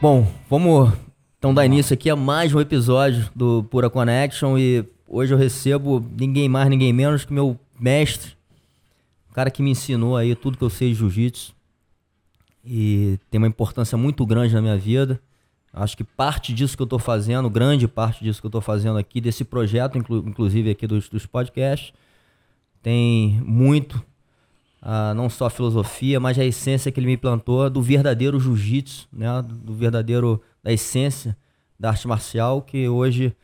Bom, vamos então dar início aqui a mais um episódio do Pura Connection e hoje eu recebo ninguém mais, ninguém menos que meu mestre, o cara que me ensinou aí tudo que eu sei de jiu-jitsu e tem uma importância muito grande na minha vida. Acho que parte disso que eu estou fazendo, grande parte disso que eu estou fazendo aqui, desse projeto, inclu inclusive aqui dos, dos podcasts, tem muito ah, não só a filosofia, mas a essência que ele me plantou do verdadeiro jiu-jitsu, né? do verdadeiro, da essência da arte marcial, que hoje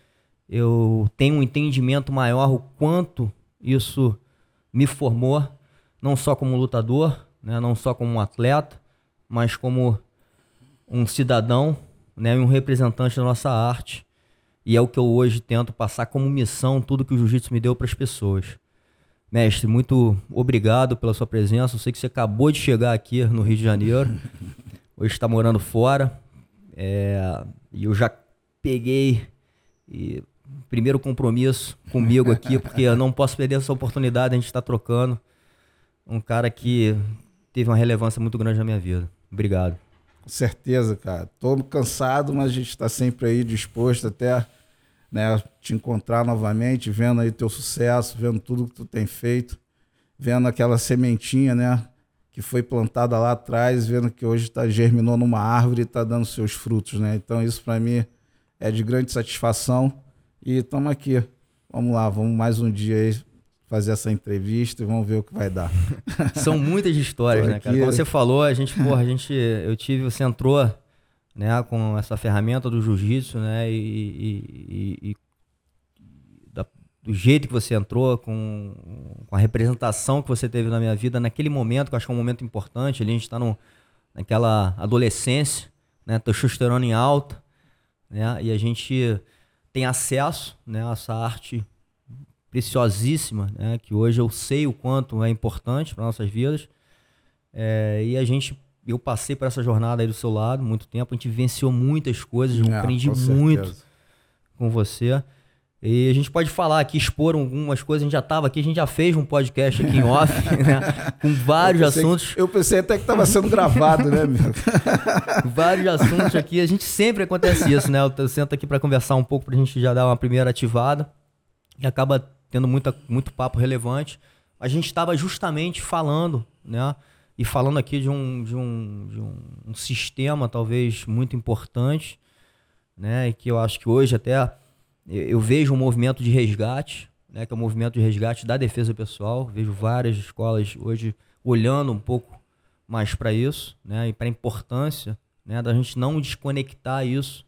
eu tenho um entendimento maior o quanto isso me formou, não só como lutador, né? não só como um atleta, mas como um cidadão né? um representante da nossa arte. E é o que eu hoje tento passar como missão, tudo que o jiu-jitsu me deu para as pessoas. Mestre, muito obrigado pela sua presença. Eu sei que você acabou de chegar aqui no Rio de Janeiro. Hoje está morando fora. É, e eu já peguei e, primeiro compromisso comigo aqui, porque eu não posso perder essa oportunidade. A gente está trocando. Um cara que teve uma relevância muito grande na minha vida. Obrigado. Com certeza, cara. Tô cansado, mas a gente está sempre aí disposto até né, te encontrar novamente, vendo aí teu sucesso, vendo tudo que tu tem feito, vendo aquela sementinha, né, que foi plantada lá atrás, vendo que hoje tá, germinou numa árvore e está dando seus frutos, né? Então isso para mim é de grande satisfação e estamos aqui. Vamos lá, vamos mais um dia aí fazer essa entrevista e vamos ver o que vai dar. São muitas histórias, né, cara? Como você falou, a gente, porra, a gente, eu tive, você entrou né, com essa ferramenta do jiu-jitsu, né, e, e, e da, do jeito que você entrou, com, com, a representação que você teve na minha vida naquele momento, que eu acho que é um momento importante, ali a gente está naquela adolescência, né, testosterona em alta, né, e a gente tem acesso, né, a essa arte preciosíssima, né, que hoje eu sei o quanto é importante para nossas vidas, é, e a gente eu passei por essa jornada aí do seu lado muito tempo, a gente venceu muitas coisas, eu é, aprendi muito com você. E a gente pode falar aqui, expor algumas coisas, a gente já estava aqui, a gente já fez um podcast aqui em off, né? Com vários eu assuntos. Que, eu pensei até que estava sendo gravado, né, meu? vários assuntos aqui, a gente sempre acontece isso, né? Eu sento aqui para conversar um pouco, para a gente já dar uma primeira ativada, e acaba tendo muita, muito papo relevante. A gente estava justamente falando, né? E falando aqui de um, de um, de um, um sistema talvez muito importante, né, e que eu acho que hoje até eu vejo um movimento de resgate, né, que é o um movimento de resgate da defesa pessoal. Vejo várias escolas hoje olhando um pouco mais para isso, né, e para a importância, né, da gente não desconectar isso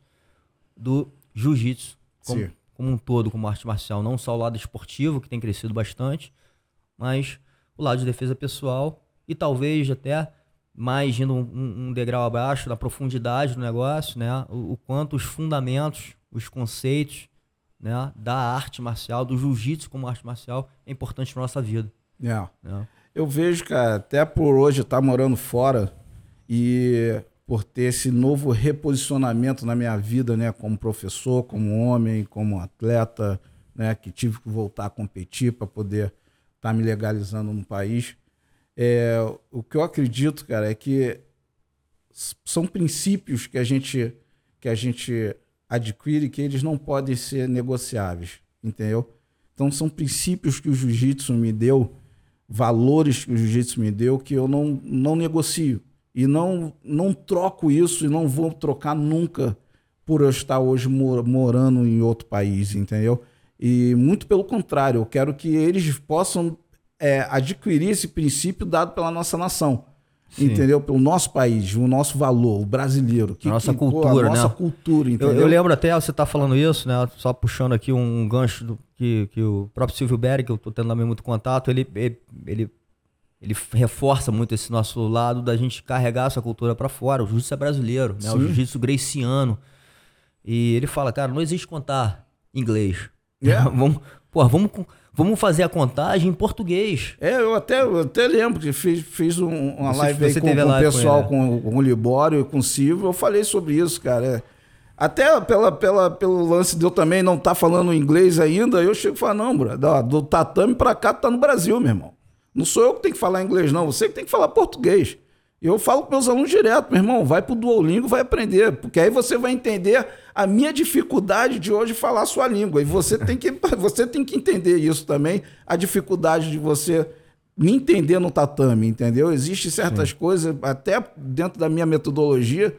do jiu-jitsu como, como, um todo, como arte marcial, não só o lado esportivo que tem crescido bastante, mas o lado de defesa pessoal e talvez até mais indo um, um degrau abaixo da profundidade do negócio, né? O, o, quanto os fundamentos, os conceitos, né, da arte marcial, do jiu-jitsu como arte marcial é importante para nossa vida. É. é. Eu vejo, cara, até por hoje estar tá morando fora e por ter esse novo reposicionamento na minha vida, né, como professor, como homem, como atleta, né, que tive que voltar a competir para poder estar tá me legalizando no país. É, o que eu acredito, cara, é que são princípios que a gente que a gente adquire que eles não podem ser negociáveis, entendeu? Então são princípios que o jiu-jitsu me deu, valores que o jiu-jitsu me deu que eu não, não negocio e não não troco isso e não vou trocar nunca por eu estar hoje morando em outro país, entendeu? E muito pelo contrário, eu quero que eles possam é, adquirir esse princípio dado pela nossa nação. Sim. Entendeu? Pelo nosso país, o nosso valor, o brasileiro. Que, nossa que, cultura, pô, a nossa né? cultura, entendeu? Eu, eu, lembro até, você tá falando isso, né? Só puxando aqui um gancho do, que, que o próprio Silvio Berry, que eu tô tendo também muito contato, ele, ele, ele, ele reforça muito esse nosso lado da gente carregar essa cultura para fora. O jiu-jitsu é brasileiro, né? O jiu-jitsu greciano. E ele fala, cara, não existe contar inglês. Yeah. vamos, pô, vamos Vamos fazer a contagem em português. É, eu até, eu até lembro que fiz, fiz um, uma você, live você com, com o pessoal, com, com, o Libório e com o Silvio. Eu falei sobre isso, cara. É, até pela, pela, pelo lance de eu também não estar tá falando inglês ainda, eu chego e falo, não, bro, do tatame pra cá, tá no Brasil, meu irmão. Não sou eu que tenho que falar inglês, não. Você que tem que falar português. Eu falo com meus alunos direto, meu irmão, vai pro Duolingo, vai aprender, porque aí você vai entender a minha dificuldade de hoje falar a sua língua. E você tem que, você tem que entender isso também, a dificuldade de você me entender no tatame, entendeu? Existem certas Sim. coisas, até dentro da minha metodologia,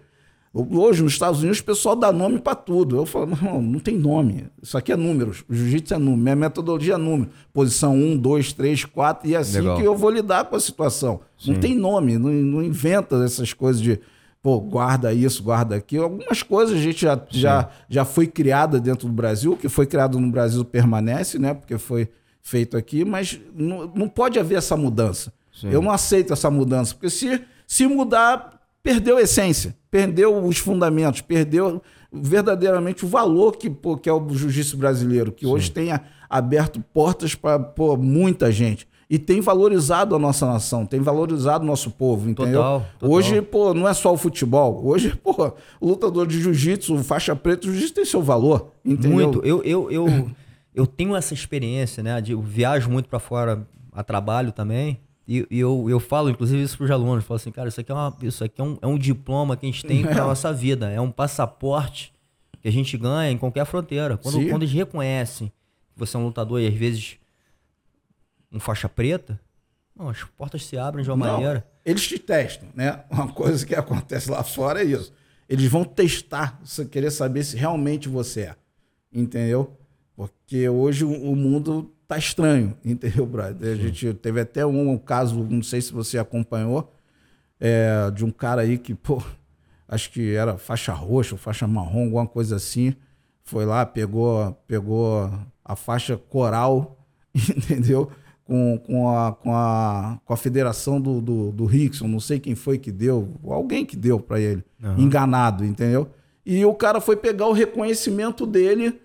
Hoje, nos Estados Unidos, o pessoal dá nome para tudo. Eu falo, não, não tem nome. Isso aqui é números. Jiu-jitsu é número. Minha metodologia é número. Posição 1, 2, 3, 4. E é assim Legal. que eu vou lidar com a situação. Sim. Não tem nome. Não, não, inventa essas coisas de, pô, guarda isso, guarda aquilo. Algumas coisas a gente já, já, já foi criada dentro do Brasil. O que foi criado no Brasil permanece, né? Porque foi feito aqui. Mas não, não pode haver essa mudança. Sim. Eu não aceito essa mudança. Porque se, se mudar, perdeu a essência, perdeu os fundamentos, perdeu verdadeiramente o valor que, pô, que é o jiu-jitsu brasileiro, que Sim. hoje tem aberto portas para muita gente. E tem valorizado a nossa nação, tem valorizado o nosso povo, entendeu? Total, total. Hoje, pô, não é só o futebol. Hoje, pô, o lutador de jiu-jitsu, faixa preta, o jiu-jitsu tem seu valor, entendeu? Muito. Eu, eu, eu, eu tenho essa experiência, né? De, eu viajo muito para fora a trabalho também. E, e, eu, eu falo, inclusive, isso para os alunos. Falo assim, cara, isso aqui, é, uma, isso aqui é, um, é um diploma que a gente tem para a nossa vida. É um passaporte que a gente ganha em qualquer fronteira. Quando, quando eles reconhecem que você é um lutador e às vezes um faixa preta, não, as portas se abrem de uma não, maneira. Eles te testam, né? Uma coisa que acontece lá fora é isso. Eles vão testar, querer saber se realmente você é. Entendeu? Porque hoje o mundo tá estranho, entendeu, brother? A gente teve até um, um, caso, não sei se você acompanhou, é, de um cara aí que, pô, acho que era faixa roxa, faixa marrom, alguma coisa assim. Foi lá, pegou, pegou a faixa coral, entendeu? Com, com, a, com, a, com a federação do, do, do Rickson, não sei quem foi que deu, alguém que deu para ele, uhum. enganado, entendeu? E o cara foi pegar o reconhecimento dele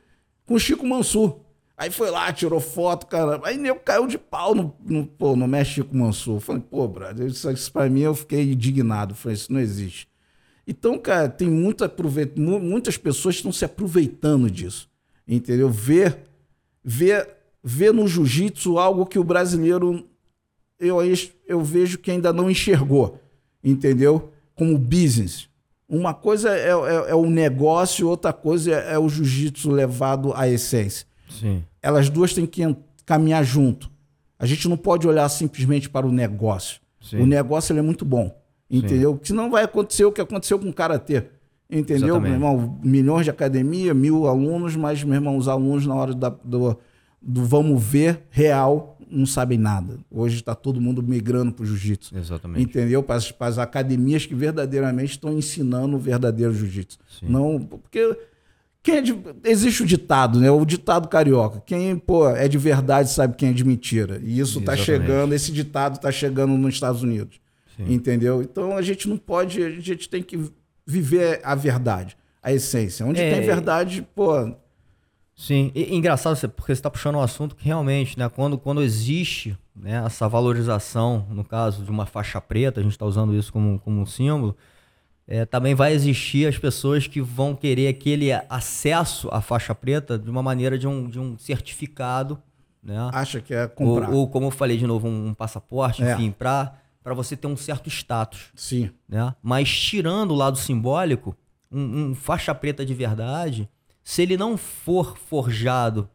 com o Chico Mansur. Aí foi lá, tirou foto, cara. Aí nego caiu de pau no, no, pô, no México Mansur. Falei, pô, brother, isso, isso pra mim eu fiquei indignado. Falei, isso não existe. Então, cara, tem muito aproveit... muitas pessoas estão se aproveitando disso. Entendeu? Ver, ver, ver no jiu-jitsu algo que o brasileiro eu, eu vejo que ainda não enxergou. Entendeu? Como business. Uma coisa é, é, é o negócio, outra coisa é, é o jiu-jitsu levado à essência. Sim. Elas duas têm que caminhar junto. A gente não pode olhar simplesmente para o negócio. Sim. O negócio é muito bom, entendeu? Sim. Senão vai acontecer o que aconteceu com o Karatê. Entendeu, Exatamente. meu irmão? Milhões de academia, mil alunos, mas, meu irmão, os alunos na hora da, do, do vamos ver real não sabem nada. Hoje está todo mundo migrando para o jiu-jitsu. Exatamente. Entendeu? Para as, para as academias que verdadeiramente estão ensinando o verdadeiro jiu-jitsu. Não, porque quem é de, existe o ditado, né? O ditado carioca. Quem pô, é de verdade sabe quem é de mentira. E isso está chegando, esse ditado está chegando nos Estados Unidos. Sim. Entendeu? Então a gente não pode, a gente tem que viver a verdade, a essência. Onde é, tem verdade, pô. Sim, e, engraçado porque você está puxando um assunto que realmente, né, quando, quando existe né, essa valorização, no caso de uma faixa preta, a gente está usando isso como, como um símbolo, é, também vai existir as pessoas que vão querer aquele acesso à faixa preta de uma maneira de um, de um certificado. Né? Acha que é comprar. Ou, ou como eu falei de novo, um, um passaporte, é. enfim, para você ter um certo status. Sim. Né? Mas tirando o lado simbólico, um, um faixa preta de verdade, se ele não for forjado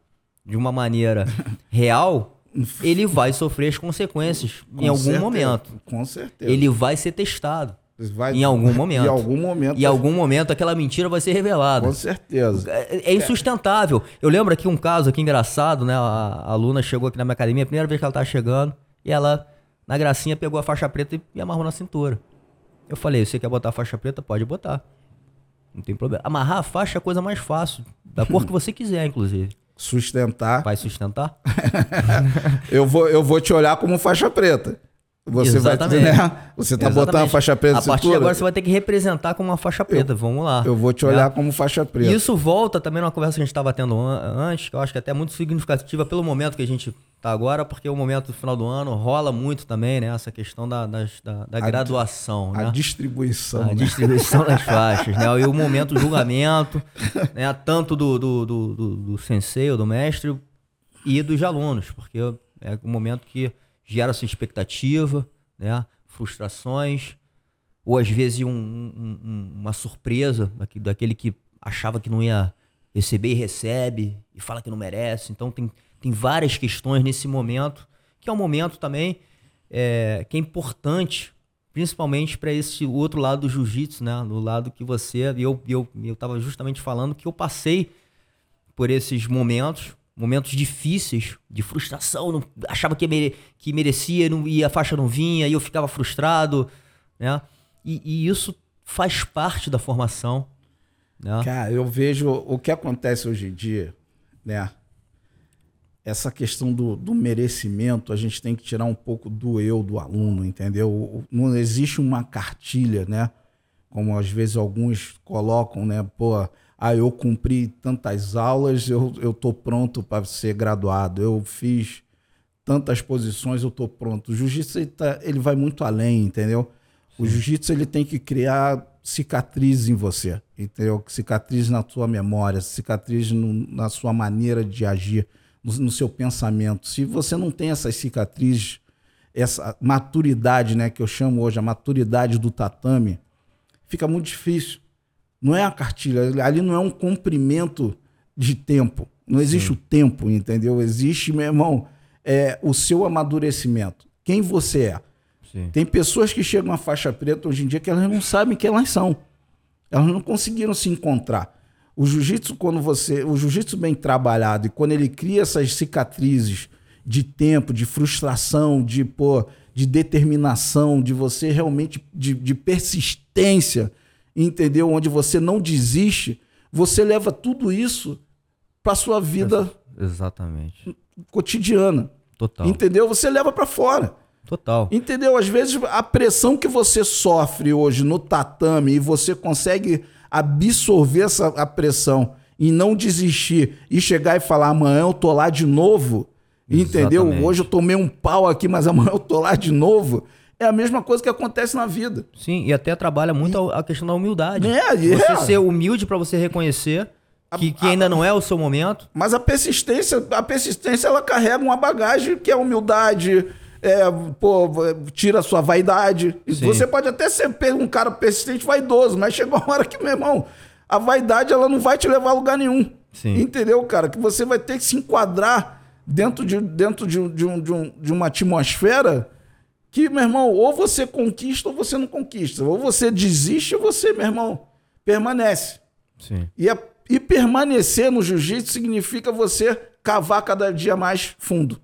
de uma maneira real, ele vai sofrer as consequências com em algum certeza, momento. Com certeza. Ele vai ser testado. Vai, em algum momento. Em algum momento. Em algum momento aquela mentira vai ser revelada. Com certeza. É, é insustentável. Eu lembro aqui um caso aqui engraçado, né? A, a aluna chegou aqui na minha academia, a primeira vez que ela tava chegando, e ela, na gracinha, pegou a faixa preta e amarrou na cintura. Eu falei, você quer botar a faixa preta? Pode botar. Não tem problema. Amarrar a faixa é a coisa mais fácil. Da cor que você quiser, inclusive. Sustentar. Vai sustentar? eu, vou, eu vou te olhar como faixa preta. Você Exatamente. vai, né? Você tá botando a faixa preta A partir de agora você vai ter que representar como uma faixa preta. Eu, Vamos lá. Eu vou te olhar é. como faixa preta. Isso volta também numa conversa que a gente estava tendo antes, que eu acho que é até muito significativa pelo momento que a gente tá agora, porque o momento do final do ano rola muito também, né? Essa questão da, da, da graduação. A né? distribuição. A né? distribuição das faixas, né? E o momento do julgamento, né? Tanto do, do, do, do, do sensei ou do mestre e dos alunos, porque é o momento que gera essa expectativa, né? frustrações, ou às vezes um, um, uma surpresa daquele que achava que não ia receber e recebe, e fala que não merece. Então tem, tem várias questões nesse momento, que é um momento também é, que é importante, principalmente para esse outro lado do jiu-jitsu, né? Do lado que você. Eu, eu, eu tava justamente falando que eu passei por esses momentos, momentos difíceis, de frustração, não, achava que, mere, que merecia não, e a faixa não vinha, e eu ficava frustrado, né? E, e isso faz parte da formação. Né? Cara, eu vejo o que acontece hoje em dia, né? Essa questão do, do merecimento, a gente tem que tirar um pouco do eu do aluno, entendeu? Não existe uma cartilha, né? Como às vezes alguns colocam, né? Pô, ah, eu cumpri tantas aulas, eu, eu tô pronto para ser graduado. Eu fiz tantas posições, eu tô pronto. O jiu-jitsu ele, tá, ele vai muito além, entendeu? O jiu-jitsu ele tem que criar cicatrizes em você, entendeu? Cicatrizes na sua memória, cicatrizes no, na sua maneira de agir, no, no, seu pensamento. Se você não tem essas cicatrizes, essa maturidade, né, que eu chamo hoje a maturidade do tatame, fica muito difícil. Não é a cartilha, ali não é um comprimento de tempo. Não existe Sim. o tempo, entendeu? Existe, meu irmão, é, o seu amadurecimento. Quem você é. Sim. Tem pessoas que chegam à faixa preta hoje em dia que elas não sabem quem elas são. Elas não conseguiram se encontrar. O jiu-jitsu, quando você. O jiu-jitsu bem trabalhado e quando ele cria essas cicatrizes de tempo, de frustração, de, pô, de determinação, de você realmente. de, de persistência entendeu? Onde você não desiste, você leva tudo isso para sua vida exatamente cotidiana. Total. Entendeu? Você leva para fora. Total. Entendeu? Às vezes a pressão que você sofre hoje no tatame e você consegue absorver essa a pressão e não desistir e chegar e falar amanhã eu tô lá de novo. Entendeu? Exatamente. Hoje eu tomei um pau aqui, mas amanhã eu tô lá de novo é a mesma coisa que acontece na vida. Sim, e até trabalha muito a questão da humildade. É, é. Você ser humilde para você reconhecer que, que ainda não é o seu momento. Mas a persistência, a persistência ela carrega uma bagagem que é humildade, é, pô, tira a sua vaidade. Sim. Você pode até ser um cara persistente, vaidoso, mas chega uma hora que, meu irmão, a vaidade ela não vai te levar a lugar nenhum. Sim. Entendeu, cara? Que você vai ter que se enquadrar dentro de, dentro de, de, um, de, um, de uma atmosfera que, meu irmão, ou você conquista ou você não conquista. Ou você desiste ou você, meu irmão, permanece. Sim. E, a, e permanecer no jiu-jitsu significa você cavar cada dia mais fundo.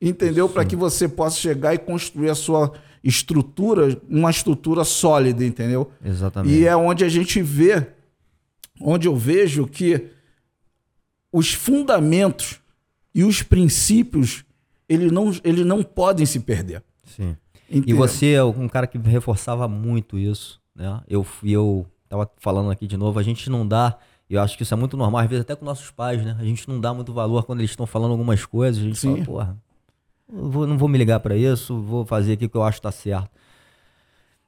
Entendeu? Para que você possa chegar e construir a sua estrutura, uma estrutura sólida, entendeu? Exatamente. E é onde a gente vê, onde eu vejo que os fundamentos e os princípios, eles não, eles não podem se perder. Sim. Entendo. E você é um cara que reforçava muito isso, né? Eu, eu tava falando aqui de novo, a gente não dá, eu acho que isso é muito normal, às vezes até com nossos pais, né? A gente não dá muito valor quando eles estão falando algumas coisas, a gente Sim. fala, porra, vou, não vou me ligar para isso, vou fazer aqui o que eu acho que tá certo.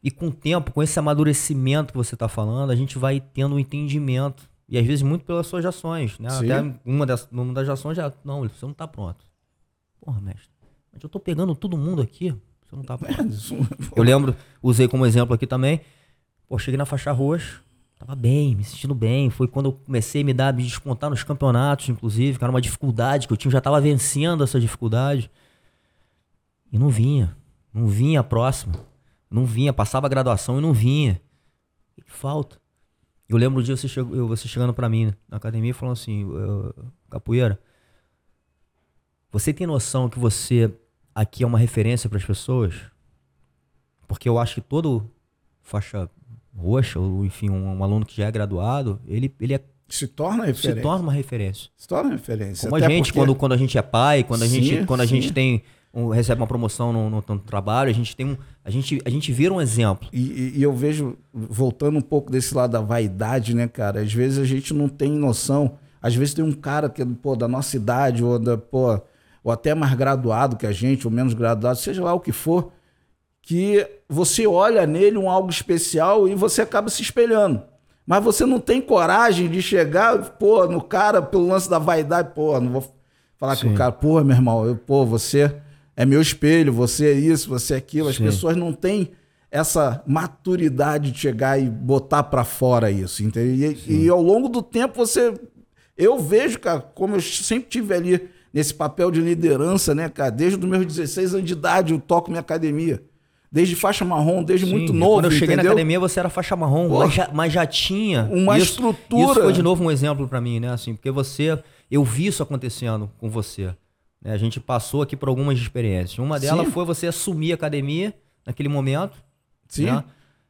E com o tempo, com esse amadurecimento que você tá falando, a gente vai tendo um entendimento. E às vezes muito pelas suas ações, né? Sim. Até uma das, uma das ações já, não, você não tá pronto. Porra, mestre, mas eu tô pegando todo mundo aqui, você não tá Eu lembro, usei como exemplo aqui também. Pô, cheguei na faixa roxa, tava bem, me sentindo bem. Foi quando eu comecei a me dar, me descontar nos campeonatos, inclusive, que era uma dificuldade que eu tinha, já tava vencendo essa dificuldade. E não vinha. Não vinha a próxima. Não vinha, passava a graduação e não vinha. O que falta? Eu lembro um dia você, chegou, você chegando para mim na academia e falando assim, capoeira, você tem noção que você aqui é uma referência para as pessoas, porque eu acho que todo faixa roxa, ou enfim, um, um, aluno que já é graduado, ele, ele é, se torna referência. Se torna uma referência. Se torna referência. Como Até a gente, porque... quando, quando a gente é pai, quando a sim, gente, quando a gente tem um, recebe uma promoção no, no, no, trabalho, a gente tem um, a gente, a gente vira um exemplo. E, e, eu vejo, voltando um pouco desse lado da vaidade, né, cara? Às vezes a gente não tem noção. Às vezes tem um cara que é pô, da nossa idade, ou da, pô, ou até mais graduado que a gente, ou menos graduado, seja lá o que for, que você olha nele um algo especial e você acaba se espelhando. Mas você não tem coragem de chegar, pô, no cara, pelo lance da vaidade, pô, não vou falar Sim. que o cara, pô, meu irmão, eu, pô, você é meu espelho, você é isso, você é aquilo. As Sim. pessoas não têm essa maturidade de chegar e botar para fora isso, entendeu? E, e, ao longo do tempo você eu vejo, cara, como eu sempre tive ali nesse papel de liderança, né, cara, desde os meus 16 anos de idade eu toco minha academia. Desde faixa marrom, desde Sim, muito novo. Quando eu cheguei entendeu? na academia, você era faixa marrom, mas já, mas já, tinha uma isso, estrutura. Isso foi de novo um exemplo para mim, né? Assim, porque você, eu vi isso acontecendo com você. Né? A gente passou aqui por algumas experiências. Uma delas Sim. foi você assumir a academia naquele momento. Sim. Né?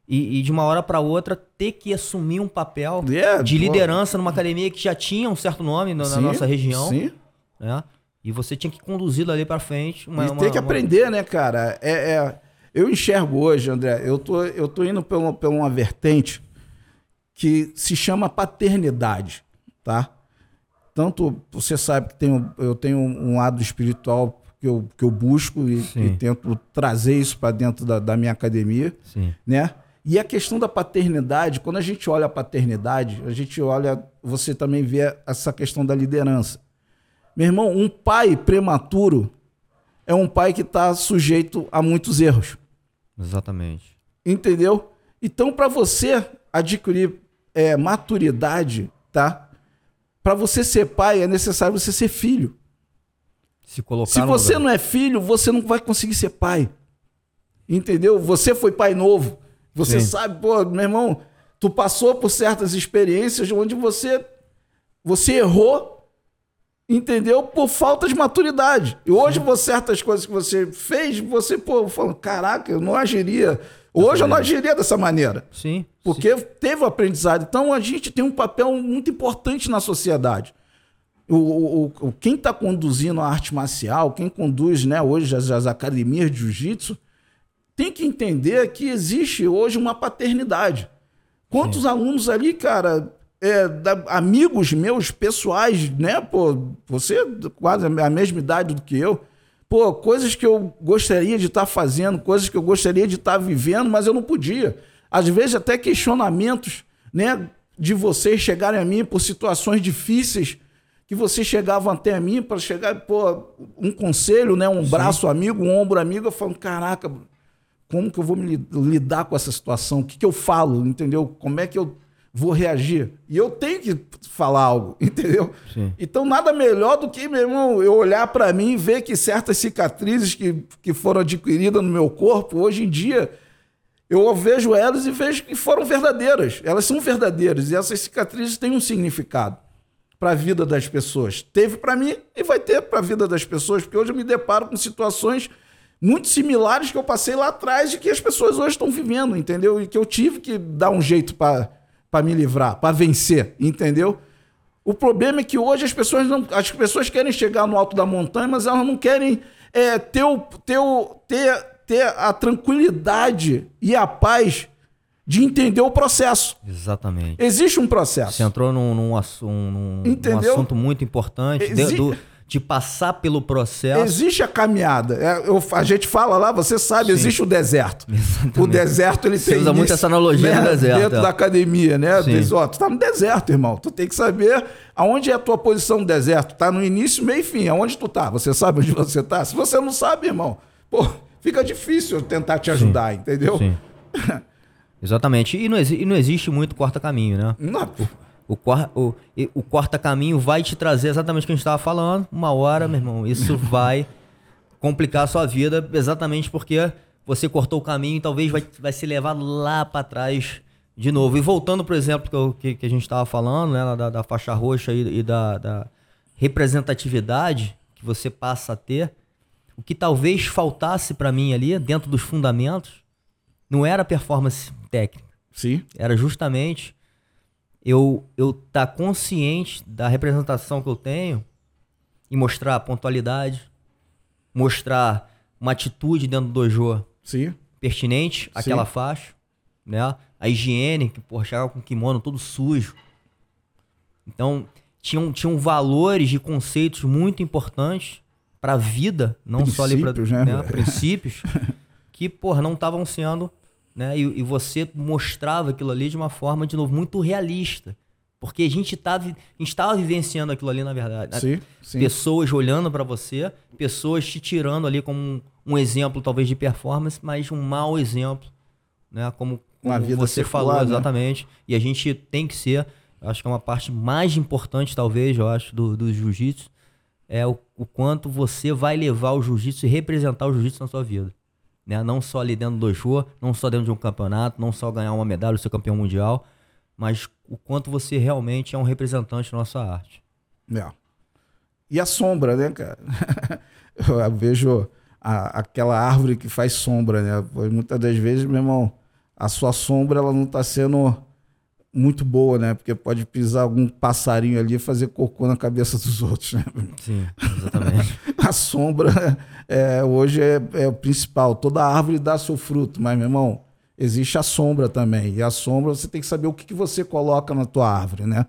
E, e, de uma hora para outra ter que assumir um papel yeah, de liderança pô. numa academia que já tinha um certo nome na, na nossa região. Sim. Né? E você tinha que conduzir ali para frente. Uma, e uma, tem que uma... aprender, né, cara? É, é, eu enxergo hoje, André, eu tô, eu tô indo por uma, por uma vertente que se chama paternidade, tá? Tanto você sabe que tenho, eu tenho um lado espiritual que eu, que eu busco e, e tento trazer isso para dentro da, da, minha academia, Sim. né? E a questão da paternidade, quando a gente olha a paternidade, a gente olha, você também vê essa questão da liderança. Meu irmão, um pai prematuro é um pai que está sujeito a muitos erros. Exatamente. Entendeu? Então, para você adquirir é, maturidade, tá? Para você ser pai, é necessário você ser filho. Se, colocar Se você lugar. não é filho, você não vai conseguir ser pai. Entendeu? Você foi pai novo. Você Sim. sabe, pô, meu irmão, tu passou por certas experiências onde você você errou, entendeu? Por falta de maturidade. E hoje, por certas coisas que você fez, você, pô, falando, caraca, eu não agiria. Hoje eu não agiria dessa maneira. Sim. Porque sim. teve o aprendizado. Então a gente tem um papel muito importante na sociedade o, o, o quem está conduzindo a arte marcial, quem conduz né, hoje as, as academias de jiu-jitsu, tem que entender que existe hoje uma paternidade. Quantos Sim. alunos ali, cara, é, da, amigos meus pessoais, né? Pô, você quase a mesma idade do que eu. Pô, coisas que eu gostaria de estar tá fazendo, coisas que eu gostaria de estar tá vivendo, mas eu não podia. Às vezes até questionamentos, né, de vocês chegarem a mim por situações difíceis que você chegava até mim para chegar, pô, um conselho, né, um Sim. braço amigo, um ombro amigo, eu falo, caraca, como que eu vou me lidar com essa situação? O que, que eu falo, entendeu? Como é que eu vou reagir? E eu tenho que falar algo, entendeu? Sim. Então, nada melhor do que, meu irmão, eu olhar para mim e ver que certas cicatrizes que, que foram adquiridas no meu corpo, hoje em dia, eu vejo elas e vejo que foram verdadeiras. Elas são verdadeiras e essas cicatrizes têm um significado para a vida das pessoas. Teve para mim e vai ter para a vida das pessoas, porque hoje eu me deparo com situações muito similares que eu passei lá atrás e que as pessoas hoje estão vivendo, entendeu? E que eu tive que dar um jeito para me livrar, para vencer, entendeu? O problema é que hoje as pessoas não, as pessoas querem chegar no alto da montanha, mas elas não querem é, ter, o, ter, o, ter, ter a tranquilidade e a paz de entender o processo. Exatamente. Existe um processo. Você entrou num, num, num, num assunto muito importante Exi... do, de, passar pelo processo. Existe a caminhada. É, eu, a gente fala lá, você sabe, Sim. existe o deserto. Exatamente. O deserto ele você tem. usa muito essa analogia né, do deserto. Dentro é. da academia, né? Diz, ó, tu tá no deserto, irmão. Tu tem que saber aonde é a tua posição no deserto. Tá no início, meio e fim. Aonde tu tá? Você sabe onde você tá? Se você não sabe, irmão, pô, fica difícil tentar te ajudar, Sim. entendeu? Sim. Exatamente. E não, e não existe muito corta-caminho, né? Não. O, o, o corta-caminho vai te trazer exatamente o que a gente estava falando. Uma hora, meu irmão, isso vai complicar a sua vida exatamente porque você cortou o caminho e talvez vai, vai se levar lá para trás de novo. E voltando, por exemplo, que, que a gente estava falando, né, da, da, faixa roxa e, e da, da representatividade que você passa a ter, o que talvez faltasse para mim ali, dentro dos fundamentos, não era performance técnica. Sim. Era justamente eu eu estar tá consciente da representação que eu tenho e mostrar pontualidade, mostrar uma atitude dentro do dojo Sim. pertinente àquela Sim. faixa, né? A higiene, que porra, chegava com o kimono todo sujo. Então, tinham, tinham valores e conceitos muito importantes para a vida, não só ali para né? né? princípios, que, porra, não estavam sendo né? E, e, você mostrava aquilo ali de uma forma, de novo, muito realista. Porque a gente estava estava vivenciando aquilo ali, na verdade. Né? Sim, sim. Pessoas olhando para você, pessoas te tirando ali como um, um, exemplo, talvez, de performance, mas um mau exemplo né? Como, como você secular, falou né? exatamente. E a gente tem que ser, acho que é uma parte mais importante, talvez, eu acho, do, do jiu-jitsu, é o, o quanto você vai levar o jiu-jitsu e representar o jiu-jitsu na sua vida. Né? Não só ali dentro do show, não só dentro de um campeonato, não só ganhar uma medalha, ser campeão mundial, mas o quanto você realmente é um representante da nossa arte. É. E a sombra, né, cara? eu vejo a- aquela árvore que faz sombra, né? Pois Muitas das vezes, meu irmão, a sua sombra ela não está sendo muito boa, né? Porque pode pisar algum passarinho ali e fazer cocô na cabeça dos outros, né? Sim, exatamente. A sombra é, hoje é, é o principal. Toda árvore dá seu fruto, mas, meu irmão, existe a sombra também. E a sombra você tem que saber o que, que você coloca na tua árvore, né?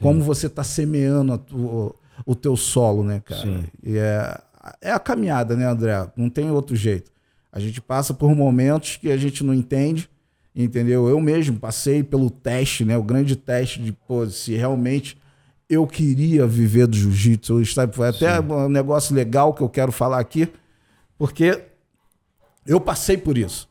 Como você está semeando a tu- o teu solo, né, cara? Sim. E é, é a caminhada, né, André? Não tem outro jeito. A gente passa por momentos que a gente não entende, entendeu? Eu mesmo passei pelo teste, né? O grande teste de pô, se realmente eu queria viver do jiu-jitsu. Foi até um negócio legal que eu quero falar aqui, porque eu passei por isso.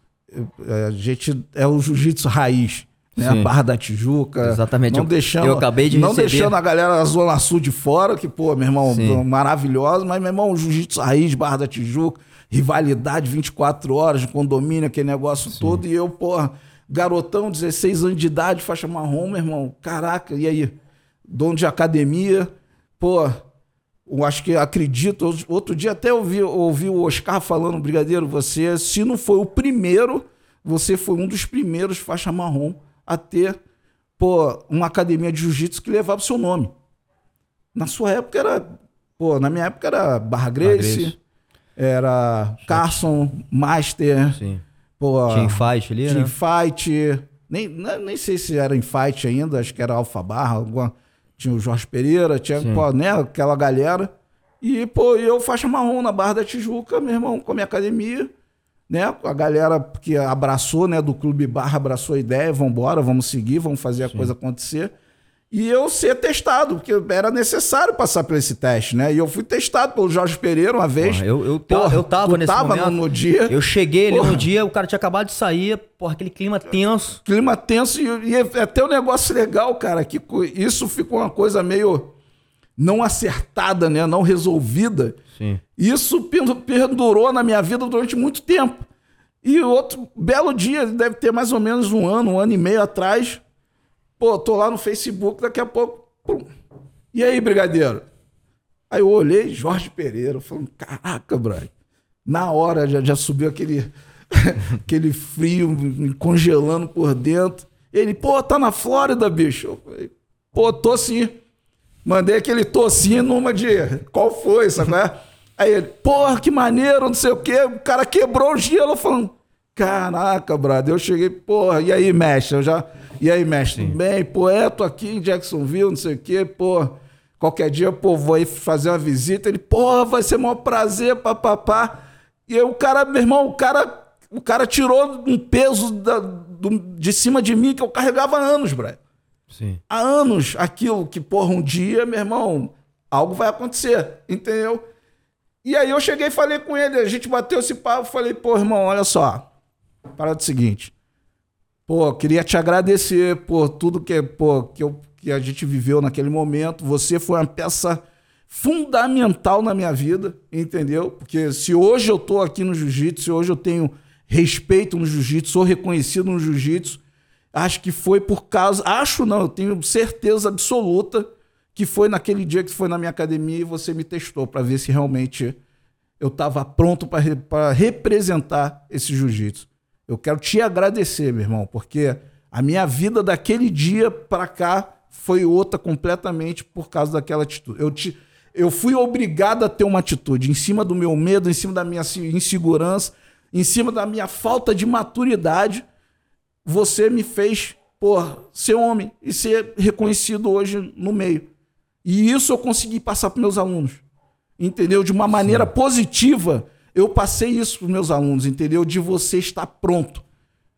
É, a gente é o jiu-jitsu raiz, né? A Sim. Barra da Tijuca. Exatamente. Não Eu- deixando, eu acabei de não receber- deixando a galera da Zona Sul de fora, que, pô, meu irmão, Sim. maravilhosa, mas, meu irmão, jiu-jitsu raiz, Barra da Tijuca, rivalidade 24 horas, condomínio, aquele negócio todo, e eu, pô, garotão, 16 anos de idade, faixa marrom, meu irmão, caraca, e aí? Dono de academia, pô, eu acho que acredito, outro dia até ouvi, ouvi o Oscar falando, Brigadeiro, você, se não foi o primeiro, você foi um dos primeiros faixa marrom a ter, pô, uma academia de jiu-jitsu que levava o seu nome. Na sua época era, pô, na minha época era Barra Grace, Grace. era Carson, Master, Sim. Pô, Team Fight ali, Team né? Fight, nem, nem nem sei se era em Fight ainda, acho que era Alfa Barra, alguma, tinha o Jorge Pereira, tinha, Sim. pô, né, aquela galera. E, pô, eu faixa marrom na Barra da Tijuca, meu irmão, com a minha academia, né, a galera que abraçou, né, do Clube Barra, abraçou a ideia, vamos embora, vamos seguir, vamos fazer a coisa acontecer. E eu ser testado, porque era necessário passar por esse teste, né? E eu fui testado pelo Jorge Pereira uma vez. Porra, eu, eu, Porra, eu tava nesse tava momento. no, dia. Eu cheguei ali Porra. no dia, o cara tinha acabado de sair, porra, aquele clima tenso. clima tenso e, e é até um negócio legal, cara, que isso ficou uma coisa meio não acertada, né, não resolvida. Sim. Isso perdurou na minha vida durante muito tempo. E outro belo dia, deve ter mais ou menos um ano, um ano e meio atrás, pô, tô lá no Facebook, daqui a pouco, pum. e aí, brigadeiro? Aí eu olhei, Jorge Pereira, falando, caraca, brother. Na hora já, já subiu aquele, aquele frio me congelando por dentro. Ele, pô, tá na Flórida, bicho. Eu falei, pô, tô sim. Mandei aquele tocinho numa de. Qual foi, sabe? é? Aí ele, porra, que maneiro, não sei o quê. O cara quebrou o gelo falando. Caraca, brother. Eu cheguei, porra, e aí, mestre? Eu já. E aí, mestre? Tudo bem? Pô, é, tô aqui em Jacksonville, não sei o quê, pô. Qualquer dia, pô, vou aí fazer uma visita. Ele, porra, vai ser maior prazer, papapá. E aí o cara, meu irmão, o cara, o cara tirou um peso da- do- de cima de mim que eu carregava há anos, brother Sim. há anos aquilo que, porra, um dia, meu irmão, algo vai acontecer, entendeu? E aí eu cheguei e falei com ele, a gente bateu esse papo, falei, pô, irmão, olha só, parada é o seguinte, pô, queria te agradecer por tudo que, pô, que, eu, que a gente viveu naquele momento, você foi uma peça fundamental na minha vida, entendeu? Porque se hoje eu tô aqui no jiu-jitsu, se hoje eu tenho respeito no jiu-jitsu, sou reconhecido no jiu-jitsu, acho que foi por causa, acho não, eu tenho certeza absoluta que foi naquele dia que foi na minha academia e você me testou para ver se realmente eu estava pronto para representar esse jiu-jitsu. Eu quero te agradecer, meu irmão, porque a minha vida daquele dia para cá foi outra completamente por causa daquela atitude. Eu, te, eu fui obrigado a ter uma atitude em cima do meu medo, em cima da minha insegurança, em cima da minha falta de maturidade. Você me fez, porra, ser homem e ser reconhecido hoje no meio. E isso eu consegui passar para meus alunos. Entendeu? De uma maneira Sim. positiva, eu passei isso para meus alunos, entendeu? De você estar pronto.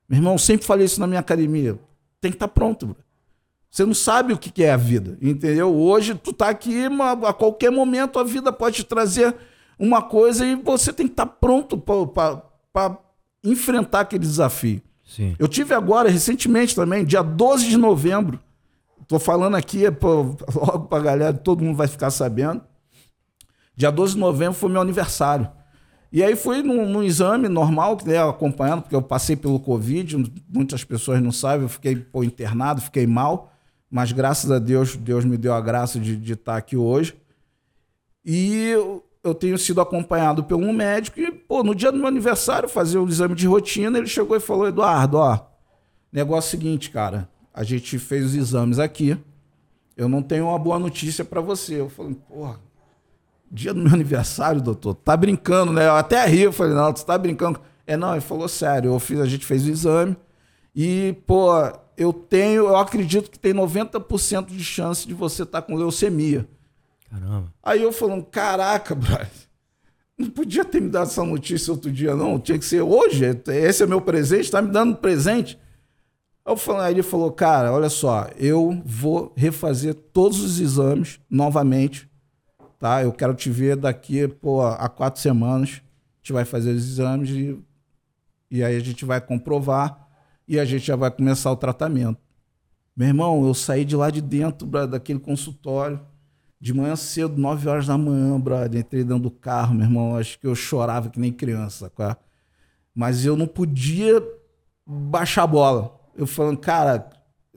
Meu irmão, eu sempre falei isso na minha academia. Tem que estar pronto, bro. Você não sabe o que é a vida, entendeu? Hoje tu tá aqui, a qualquer momento a vida pode te trazer uma coisa e você tem que estar pronto para enfrentar aquele desafio. Sim. Eu tive agora, recentemente também, dia 12 de novembro. Tô falando aqui, pô, logo pra galera, todo mundo vai ficar sabendo. Dia 12 de novembro foi meu aniversário. E aí fui num, num exame normal, né, acompanhando, porque eu passei pelo Covid, muitas pessoas não sabem, eu fiquei pô, internado, fiquei mal, mas graças a Deus, Deus me deu a graça de, de estar aqui hoje. E eu, eu tenho sido acompanhado por um médico e, pô, no dia do meu aniversário, fazer o um exame de rotina, ele chegou e falou, Eduardo, ó, negócio é seguinte, cara, a gente fez os exames aqui, eu não tenho uma boa notícia para você. Eu falei, porra, dia do meu aniversário, doutor, tá brincando, né? Eu até ri, eu falei, não, tu tá brincando. É, não, ele falou sério, eu fiz, a gente fez o exame e, pô, eu tenho, eu acredito que tem 90% de chance de você estar tá com leucemia. Caramba. Aí eu falando, caraca, brother, não podia ter me dado essa notícia outro dia, não. Tinha que ser hoje. Esse é meu presente, tá me dando presente. Eu falei, aí ele falou, cara, olha só, eu vou refazer todos os exames novamente tá? Eu quero te ver daqui pô, a quatro semanas. A gente vai fazer os exames e, e aí a gente vai comprovar e a gente já vai começar o tratamento. Meu irmão, eu saí de lá de dentro bro, daquele consultório, de manhã cedo, 9 horas da manhã, brother. Entrei dentro do carro, meu irmão. Acho que eu chorava que nem criança, cara. Mas eu não podia baixar a bola. Eu falando, cara,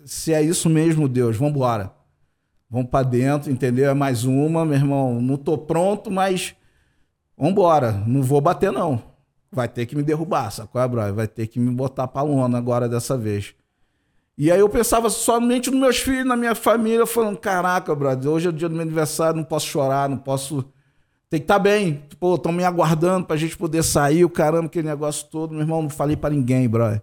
se é isso mesmo, Deus, vamos embora. Vamos para dentro, entendeu? É mais uma, meu irmão. Não tô pronto, mas vambora. Não vou bater, não. Vai ter que me derrubar, sacou, é, brother? Vai ter que me botar pra lona agora dessa vez. E aí eu pensava somente nos meus filhos, na minha família, falando, caraca, brother, hoje é o dia do meu aniversário, não posso chorar, não posso... Tem que estar tá bem. Pô, estão me aguardando pra gente poder sair, o caramba, aquele negócio todo. Meu irmão, não falei para ninguém, brother.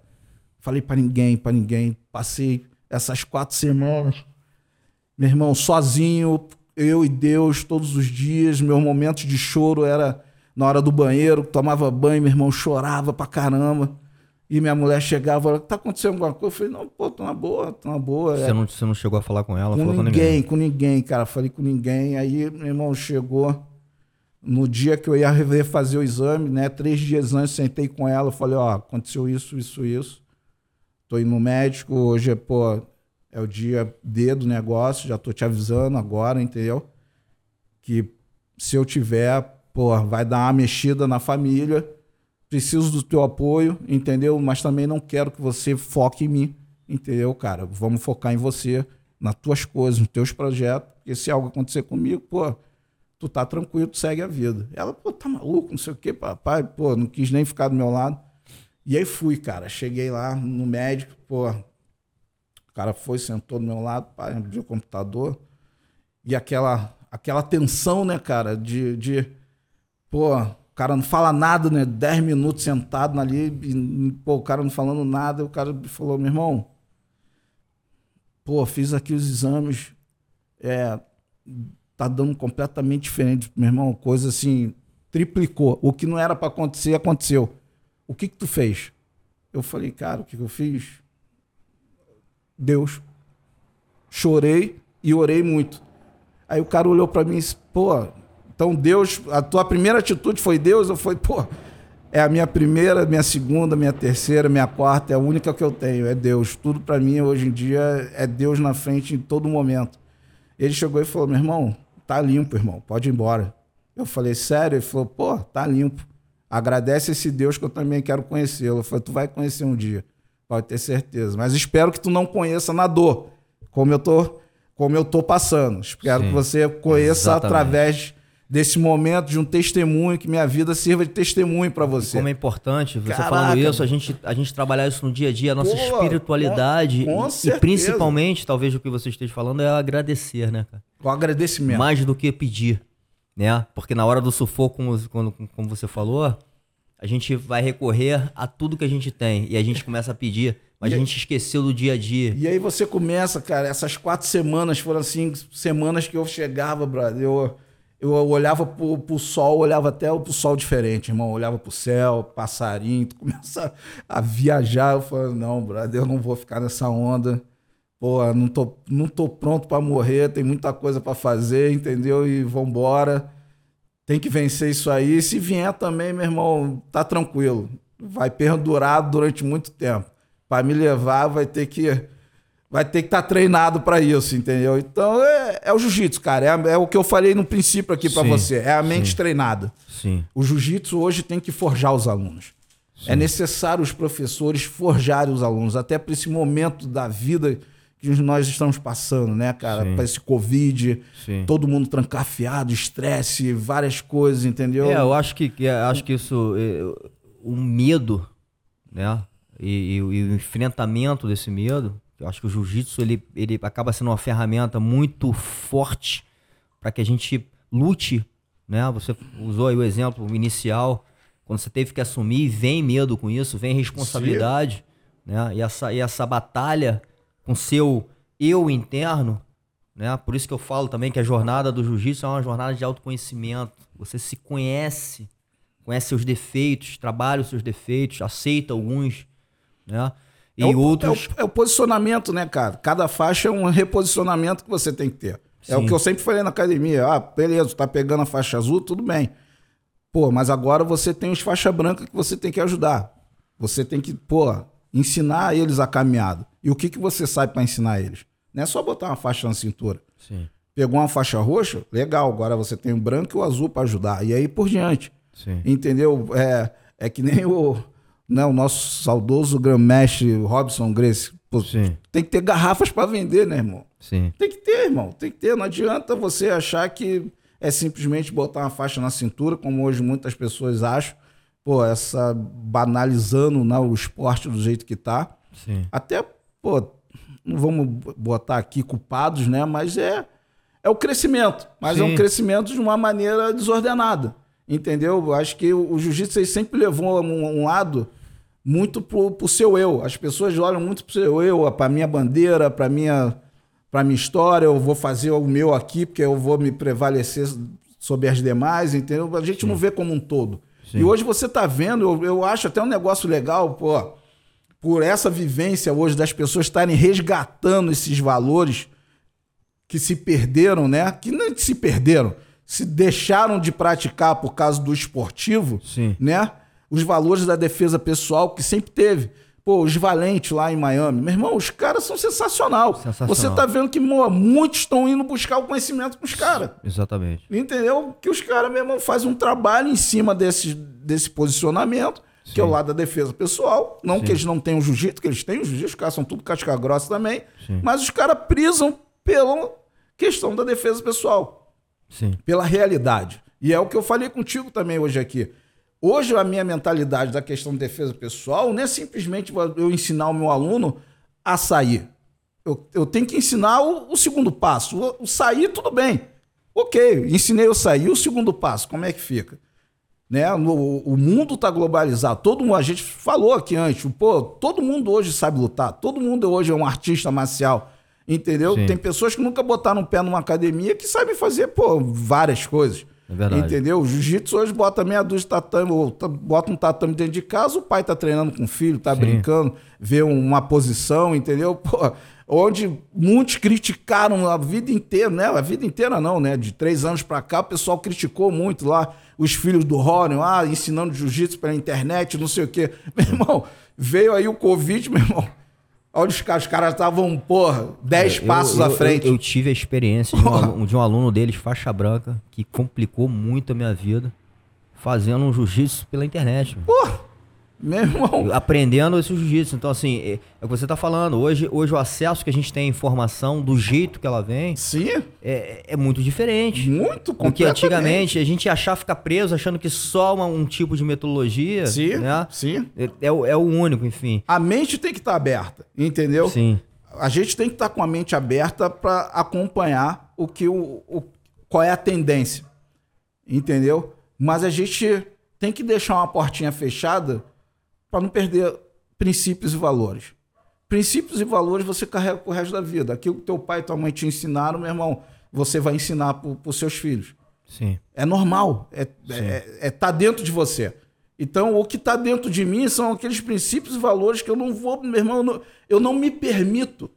Falei para ninguém, para ninguém. Passei essas quatro semanas meu irmão, sozinho, eu e Deus todos os dias. Meus momentos de choro era na hora do banheiro, tomava banho, meu irmão chorava pra caramba. E minha mulher chegava, tá acontecendo alguma coisa? Eu falei, não, pô, tô na boa, tô na boa. Você, é. não, você não chegou a falar com ela? Com ninguém, com ninguém, com ninguém, cara. Falei com ninguém. Aí meu irmão chegou no dia que eu ia fazer o exame, né? Três dias antes, sentei com ela, falei, ó, aconteceu isso, isso, isso. Tô indo no médico, hoje, pô, é o dia D do negócio, já tô te avisando agora, entendeu? Que se eu tiver, pô, vai dar uma mexida na família, preciso do teu apoio, entendeu? Mas também não quero que você foque em mim, entendeu, cara? Vamos focar em você, nas tuas coisas, nos teus projetos, porque se algo acontecer comigo, pô, tu tá tranquilo, tu segue a vida. Ela, pô, tá maluco, não sei o quê, papai, pô, não quis nem ficar do meu lado. E aí fui, cara, cheguei lá no médico, pô, o cara foi, sentou do meu lado, pá, abriu o computador. E aquela, aquela tensão, né, cara, de, de. Pô, o cara não fala nada, né? Dez minutos sentado ali, e, pô, o cara não falando nada. O cara falou, meu irmão, pô, fiz aqui os exames, é, tá dando completamente diferente. Meu irmão, coisa assim, triplicou. O que não era para acontecer, aconteceu. O que que tu fez? Eu falei, cara, o que, que eu fiz? Deus. Chorei e orei muito. Aí o cara olhou para mim e disse: pô, então Deus, a tua primeira atitude foi Deus? Eu falei: pô, é a minha primeira, minha segunda, minha terceira, minha quarta, é a única que eu tenho, é Deus. Tudo para mim hoje em dia é Deus na frente em todo momento. Ele chegou e falou: meu irmão, tá limpo, irmão, pode ir embora. Eu falei: sério? Ele falou: pô, tá limpo. Agradece esse Deus que eu também quero conhecê-lo. Eu falei: tu vai conhecer um dia. Pode ter certeza. Mas espero que tu não conheça na dor, como eu tô, como eu tô passando. Espero Sim, que você conheça exatamente. através desse momento de um testemunho, que minha vida sirva de testemunho para você. E como é importante, você Caraca. falando isso, a gente, a gente trabalhar isso no dia a dia, a nossa Pô, espiritualidade. Com, com e, e, principalmente, talvez o que você esteja falando é agradecer, né, cara? O agradecimento. Mais do que pedir, né? Porque na hora do sufoco, como, como, como você falou, a gente vai recorrer a tudo que a gente tem e a gente começa a pedir, mas e a gente esqueceu do dia a dia. E aí você começa, cara, essas quatro semanas foram assim, semanas que eu chegava, brother, eu, eu olhava pro, pro sol, olhava até pro sol diferente, irmão, olhava pro céu, passarinho, tu começa a viajar, eu falo, não, brother, eu não vou ficar nessa onda. Pô, não tô, não tô pronto para morrer, tem muita coisa para fazer, entendeu? E vambora. Tem que vencer isso aí. Se vier também, meu irmão, tá tranquilo. Vai perdurar durante muito tempo. Para me levar, vai ter que vai ter que estar tá treinado para isso, entendeu? Então é, é o jiu-jitsu, cara. É, é, o que eu falei no princípio aqui para você. É a mente sim, treinada. Sim. O jiu-jitsu hoje tem que forjar os alunos. Sim. É necessário os professores forjarem os alunos, até para esse momento da vida que nós estamos passando, né, cara? Para esse Covid, Sim. todo mundo trancafiado, estresse, várias coisas, entendeu? É, eu acho que, acho que isso, é, o medo, né? E, e, e, o enfrentamento desse medo eu acho que o jiu-jitsu ele, ele acaba sendo uma ferramenta muito forte para que a gente lute, né? Você usou aí o exemplo inicial, quando você teve que assumir, vem medo com isso, vem responsabilidade, Sim. né? E essa, e essa batalha com seu eu interno, né? Por isso que eu falo também que a jornada do jiu-jitsu é uma jornada de autoconhecimento. Você se conhece, conhece seus defeitos, trabalha os seus defeitos, aceita alguns, né? E é o, outros. É o, é o, posicionamento, né, cara? Cada faixa é um reposicionamento que você tem que ter. Sim. É o que eu sempre falei na academia. Ah, beleza, tá pegando a faixa azul, tudo bem. Pô, mas agora você tem os faixa branca que você tem que ajudar. Você tem que, pô, ensinar eles a caminhada. E o que, que você sabe para ensinar eles? Não é só botar uma faixa na cintura. Sim. Pegou uma faixa roxa, legal. Agora você tem o branco e o azul para ajudar. E aí por diante. Sim. Entendeu? É, é que nem o né, o nosso saudoso grão-mestre Robson Grace. Pô, tem que ter garrafas para vender, né, irmão? Sim. Tem que ter, irmão. Tem que ter. Não adianta você achar que é simplesmente botar uma faixa na cintura, como hoje muitas pessoas acham. Pô, essa banalizando né, o esporte do jeito que tá. Sim. Até, pô, não vamos botar aqui culpados, né? Mas é, é o crescimento. Mas Sim. é um crescimento de uma maneira desordenada. Entendeu? Acho que o, o jiu-jitsu sempre levou um, um lado muito pro, pro seu eu. As pessoas olham muito pro seu eu, para minha bandeira, para minha para minha história, eu vou fazer o meu aqui porque eu vou me prevalecer sobre as demais, entendeu? A gente Sim. não vê como um todo. Sim. E hoje você está vendo, eu, eu acho até um negócio legal, pô, por essa vivência hoje das pessoas estarem resgatando esses valores que se perderam, né? Que não se perderam, se deixaram de praticar por causa do esportivo, Sim. né? os valores da defesa pessoal que sempre teve. Pô, os valentes lá em Miami. Meu irmão, os caras são sensacional. sensacional. Você tá vendo que mo, muitos estão indo buscar o conhecimento com os caras. Exatamente. Entendeu? Que os caras, meu irmão, fazem um trabalho em cima desse, desse posicionamento, Sim. que é o lado da defesa pessoal. Não Sim. que eles não tenham jiu-jitsu, que eles têm o jiu-jitsu, os caras são tudo casca grossa também. Sim. Mas os caras prisam pela questão da defesa pessoal. Sim. Pela realidade. E é o que eu falei contigo também hoje aqui. Hoje, a minha mentalidade da questão de defesa pessoal não é simplesmente eu ensinar o meu aluno a sair. Eu, eu tenho que ensinar o, o segundo passo. O, o, sair, tudo bem. Ok, ensinei eu sair. O segundo passo, como é que fica? Né? No, o mundo está globalizado. Todo mundo, a gente falou aqui antes, pô, todo mundo hoje sabe lutar. Todo mundo hoje é um artista marcial. Entendeu? Sim. Tem pessoas que nunca botaram um pé numa academia que sabem fazer, pô, várias coisas. É verdade. Entendeu? O jiu-jitsu hoje bota meia dúzia de tatame, ou bota um tatame dentro de casa, o pai tá treinando com o filho, tá Sim. brincando, vê uma posição, entendeu? Pô, onde muitos criticaram a vida inteira, né? A vida inteira não, né? De três anos para cá, o pessoal criticou muito lá os filhos do Rony, ah, ensinando jiu-jitsu pela internet, não sei o quê. Meu irmão, veio aí o Covid, meu irmão Olha os caras, os caras estavam, porra, 10 é, passos eu, à frente. Eu, eu, tive a experiência de um, aluno, de um, aluno, deles, faixa branca, que complicou muito a minha vida, fazendo um jiu-jitsu pela internet. Porra! Meu irmão. Aprendendo esse jiu-jitsu. Então, assim, é, é, o que você está falando. Hoje, hoje o acesso que a gente tem à informação, do jeito que ela vem, Sim. É, é muito diferente. Muito, Porque antigamente a gente achava ficar preso achando que só uma, um tipo de metodologia. Sim. Né? Sim. É, é, o, é o único, enfim. A mente tem que estar tá aberta, entendeu? Sim. A gente tem que estar tá com a mente aberta para acompanhar o que o, o, qual é a tendência. Entendeu? Mas a gente tem que deixar uma portinha fechada para não perder princípios e valores. Princípios e valores você carrega pro resto da vida. Aquilo que teu pai e tua mãe te ensinaram, meu irmão, você vai ensinar para os seus filhos. Sim. É normal, é, é, é tá dentro de você. Então, o que está dentro de mim são aqueles princípios e valores que eu não vou, meu irmão, eu não, eu não me permito,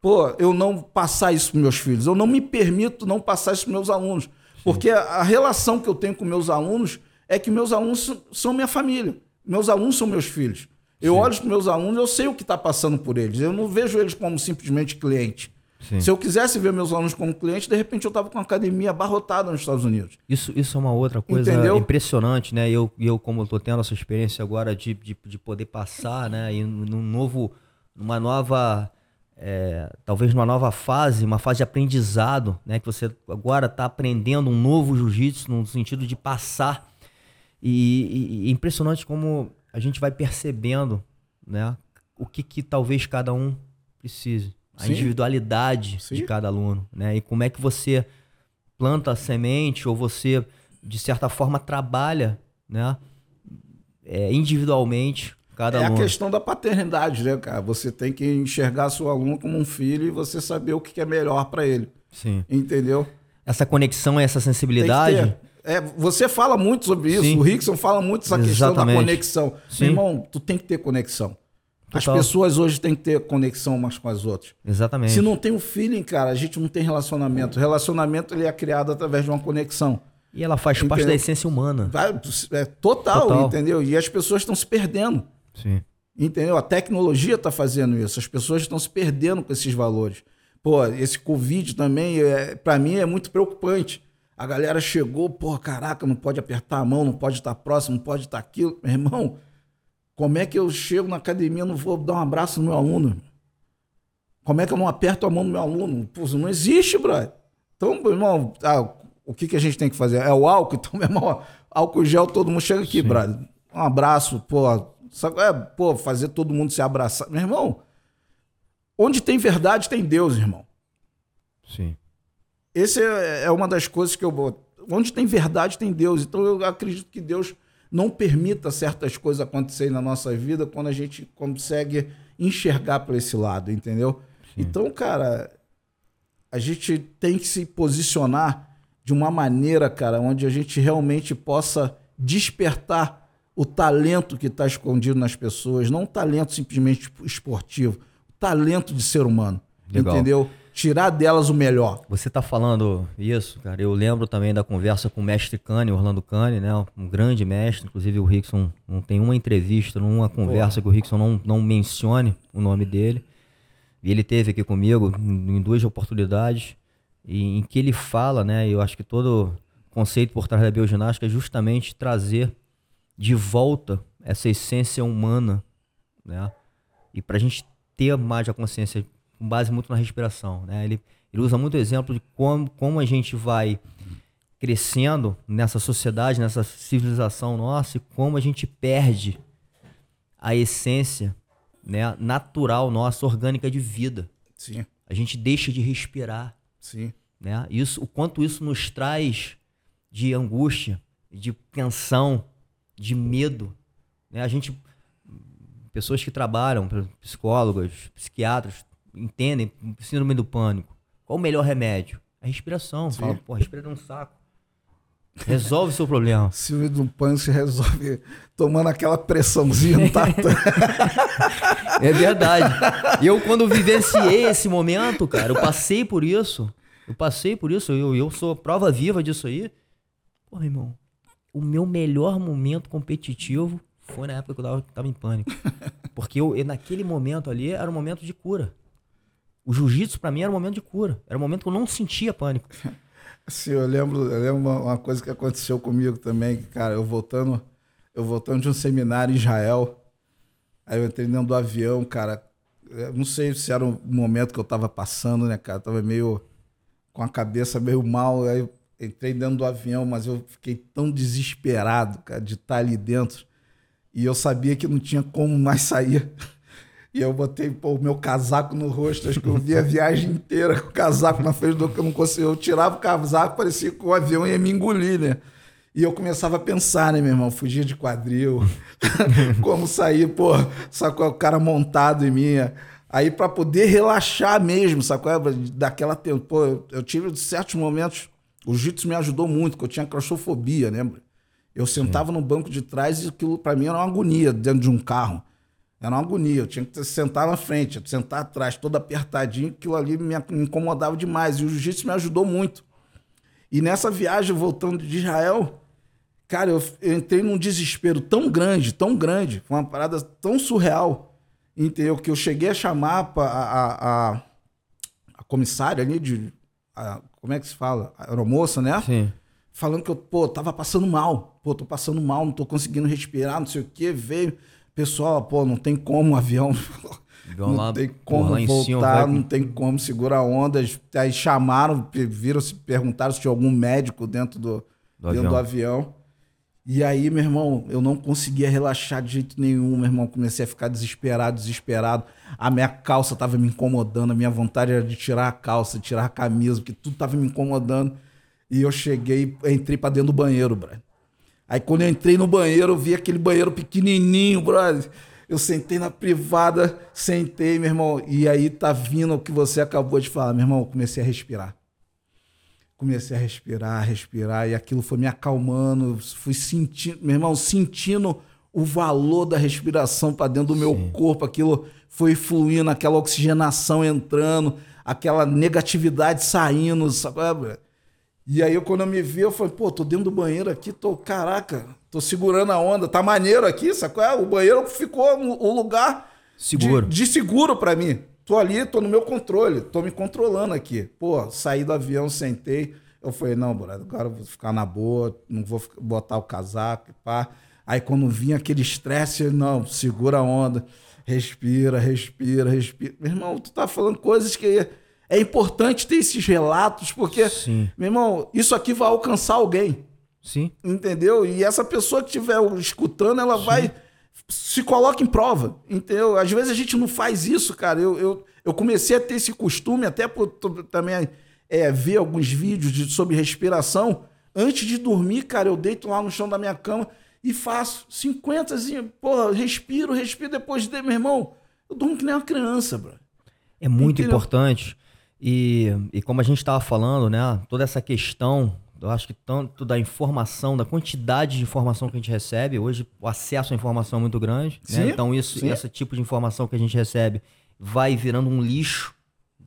pô, eu não passar isso para meus filhos. Eu não me permito não passar isso para meus alunos. Sim. Porque a, a, relação que eu tenho com meus alunos é que meus alunos são minha família. Meus alunos são meus filhos. Eu Sim. olho para meus alunos, eu sei o que está passando por eles. Eu não vejo eles como simplesmente cliente. Sim. Se eu quisesse ver meus alunos como cliente, de repente eu estava com uma academia abarrotada nos Estados Unidos. Isso, isso é uma outra coisa Entendeu? impressionante, né? Eu, eu como estou tendo essa experiência agora de, de, de poder passar, né? E num novo, numa nova, é, talvez numa nova fase, uma fase de aprendizado, né? Que você agora está aprendendo um novo jiu-jitsu no sentido de passar. E, e, e, é impressionante como a gente vai percebendo, né? O que, que talvez cada um precise a Sim. individualidade Sim. de cada aluno, né? E como é que você planta a semente ou você, de certa forma, trabalha, né? É, individualmente cada é aluno. É a questão da paternidade, né, cara? Você tem que enxergar seu aluno como um filho e você saber o que é melhor para ele. Sim. Entendeu? Essa conexão, essa sensibilidade. É, você fala muito sobre isso, Sim. o Rickson fala muito essa questão da conexão. Sim. Meu irmão, tu tem que ter conexão. Total. As pessoas hoje têm que ter conexão umas com as outras. Exatamente. Se não tem o um feeling, cara, a gente não tem relacionamento. O relacionamento ele é criado através de uma conexão. E ela faz entendeu? parte da essência humana. É total, total, entendeu? E as pessoas estão se perdendo. Sim. Entendeu? A tecnologia está fazendo isso. As pessoas estão se perdendo com esses valores. Pô, esse Covid também, é, para mim, é muito preocupante. A galera chegou, pô, caraca, não pode apertar a mão, não pode estar próximo, não pode estar aquilo. Meu irmão, como é que eu chego na academia e não vou dar um abraço no meu aluno? Como é que eu não aperto a mão do meu aluno? Pô, não existe, brother. Então, meu irmão, ah, o que, que a gente tem que fazer? É o álcool? Então, meu irmão, álcool gel, todo mundo chega aqui, Sim. brother. Um abraço, pô. É, pô, fazer todo mundo se abraçar. Meu irmão, onde tem verdade, tem Deus, irmão. Sim. Esse é, é uma das coisas que eu vou. Onde tem verdade, tem Deus. Então, eu acredito que Deus não permita certas coisas acontecerem na nossa vida quando a gente consegue enxergar para esse lado, entendeu? Sim. Então, cara, a gente tem que se posicionar de uma maneira, cara, onde a gente realmente possa despertar o talento que está escondido nas pessoas, não o talento simplesmente esportivo, o talento de ser humano, Legal. entendeu? Tirar delas o melhor. Você está falando isso, cara. Eu lembro também da conversa com o mestre Cane, Orlando Cane, né? Um grande mestre. Inclusive o Rickson não tem uma entrevista, numa conversa que o Rickson não, não mencione o nome dele. E ele teve aqui comigo em duas oportunidades, em que ele fala, né? Eu acho que todo conceito por trás da bioginástica é justamente trazer de volta essa essência humana, né? E para a gente ter mais a consciência com base muito na respiração. Né? Ele, ele usa muito exemplo de como, como a gente vai crescendo nessa sociedade, nessa civilização nossa, e como a gente perde a essência né, natural nossa, orgânica de vida. Sim. A gente deixa de respirar. Sim. Né? Isso, o quanto isso nos traz de angústia, de tensão, de medo. Né? A gente, pessoas que trabalham, psicólogos, psiquiatras, entendem síndrome do pânico. Qual o melhor remédio? A respiração. Sim. Fala, pô, respira um saco. Resolve o seu problema. Síndrome do pânico se resolve tomando aquela pressãozinha no tatame. é verdade. Eu, quando vivenciei esse momento, cara, eu passei por isso. Eu passei por isso. Eu, eu sou prova viva disso aí. Pô, irmão, o meu melhor momento competitivo foi na época que eu tava, tava em pânico. Porque eu, naquele momento ali era um momento de cura. O jiu-jitsu para mim era um momento de cura. Era um momento que eu não sentia pânico. Sim, eu lembro, eu lembro uma, uma, coisa que aconteceu comigo também, cara, eu voltando, eu voltando de um seminário em Israel, aí eu entrei dentro do avião, cara, não sei se era o momento que eu tava passando, né, cara, eu tava meio com a cabeça meio mal, aí eu entrei dentro do avião, mas eu fiquei tão desesperado, cara, de estar ali dentro, e eu sabia que não tinha como mais sair. E eu botei pô, o meu casaco no rosto, acho que eu vi a viagem inteira com o casaco na frente do que eu não conseguia. Eu tirava o casaco, parecia que o avião ia me engolir, né? E eu começava a pensar, né, meu irmão? Fugir de quadril, como sair, pô, sacou? O cara montado em mim. Aí para poder relaxar mesmo, sacou? Daquela tempo. Pô, eu tive certos momentos. O jiu-jitsu me ajudou muito, porque eu tinha claustrofobia, lembra? Eu sentava Sim. no banco de trás e aquilo para mim era uma agonia dentro de um carro. Era uma agonia. Eu tinha que sentar na frente, sentar atrás, todo apertadinho. Aquilo ali me incomodava demais. E o jiu-jitsu me ajudou muito. E nessa viagem, voltando de Israel, cara, eu, eu entrei num desespero tão grande, tão grande, foi uma parada tão surreal, entendeu? Que eu cheguei a chamar pra, a, a, a comissária ali de. a- como é que se fala? A aeromoça, né? Sim. falando que eu, pô, tava passando mal. Pô, tô passando mal, não tô conseguindo respirar, não sei o quê. Veio, pessoal, pô, não tem como o avião. Avião não lá, tem como lá voltar, não tem como segurar ondas. Aí chamaram, viram, se perguntaram se tinha algum médico dentro do, Do dentro avião. do avião. E aí, meu irmão, eu não conseguia relaxar de jeito nenhum, meu irmão. Comecei a ficar desesperado, desesperado. A minha calça tava me incomodando, a minha vontade era de tirar a calça, tirar a camisa, porque tudo tava me incomodando. E eu cheguei, entrei pra dentro do banheiro, brother. Aí quando eu entrei no banheiro, eu vi aquele banheiro pequenininho, brother. Eu sentei na privada, sentei, meu irmão. E aí tá vindo o que você acabou de falar, meu irmão. Eu comecei a respirar. Comecei a respirar, respirar, e aquilo foi me acalmando. Fui sentindo, meu irmão, sentindo o valor da respiração para dentro do meu corpo. Aquilo foi fluindo, aquela oxigenação entrando, aquela negatividade saindo, sabe? E aí, eu, quando eu me vi, eu falei, pô, tô dentro do banheiro aqui, tô, caraca, tô segurando a onda, tá maneiro aqui, sacou? É, O banheiro ficou um- um lugar Seguro. de, de seguro pra mim. Tô ali, tô no meu controle, tô me controlando aqui. Pô, saí do avião, sentei. Eu falei, não, brother, agora eu vou ficar na boa, não vou botar o casaco e pá. Aí quando vinha aquele estresse, não, segura a onda, respira, respira, respira. Meu irmão, tu tá falando coisas que é importante ter esses relatos, porque, Sim. meu irmão, isso aqui vai alcançar alguém. Sim. Entendeu? E essa pessoa que estiver escutando, ela vai. Se coloca em prova. Entendeu? Às vezes a gente não faz isso, cara. Eu, eu, eu comecei a ter esse costume, até por também é, ver alguns vídeos de, sobre respiração. Antes de dormir, cara, eu deito lá no chão da minha cama e faço 50, assim, porra, respiro, respiro. Depois de meu irmão, eu durmo que nem uma criança, bro. É muito Entendeu? importante. E, e como a gente estava falando, né? Toda essa questão, eu acho que tanto da informação, da quantidade de informação que a gente recebe, hoje o acesso à informação é muito grande. né? Sim, Então, isso, sim. esse tipo de informação que a gente recebe vai virando um lixo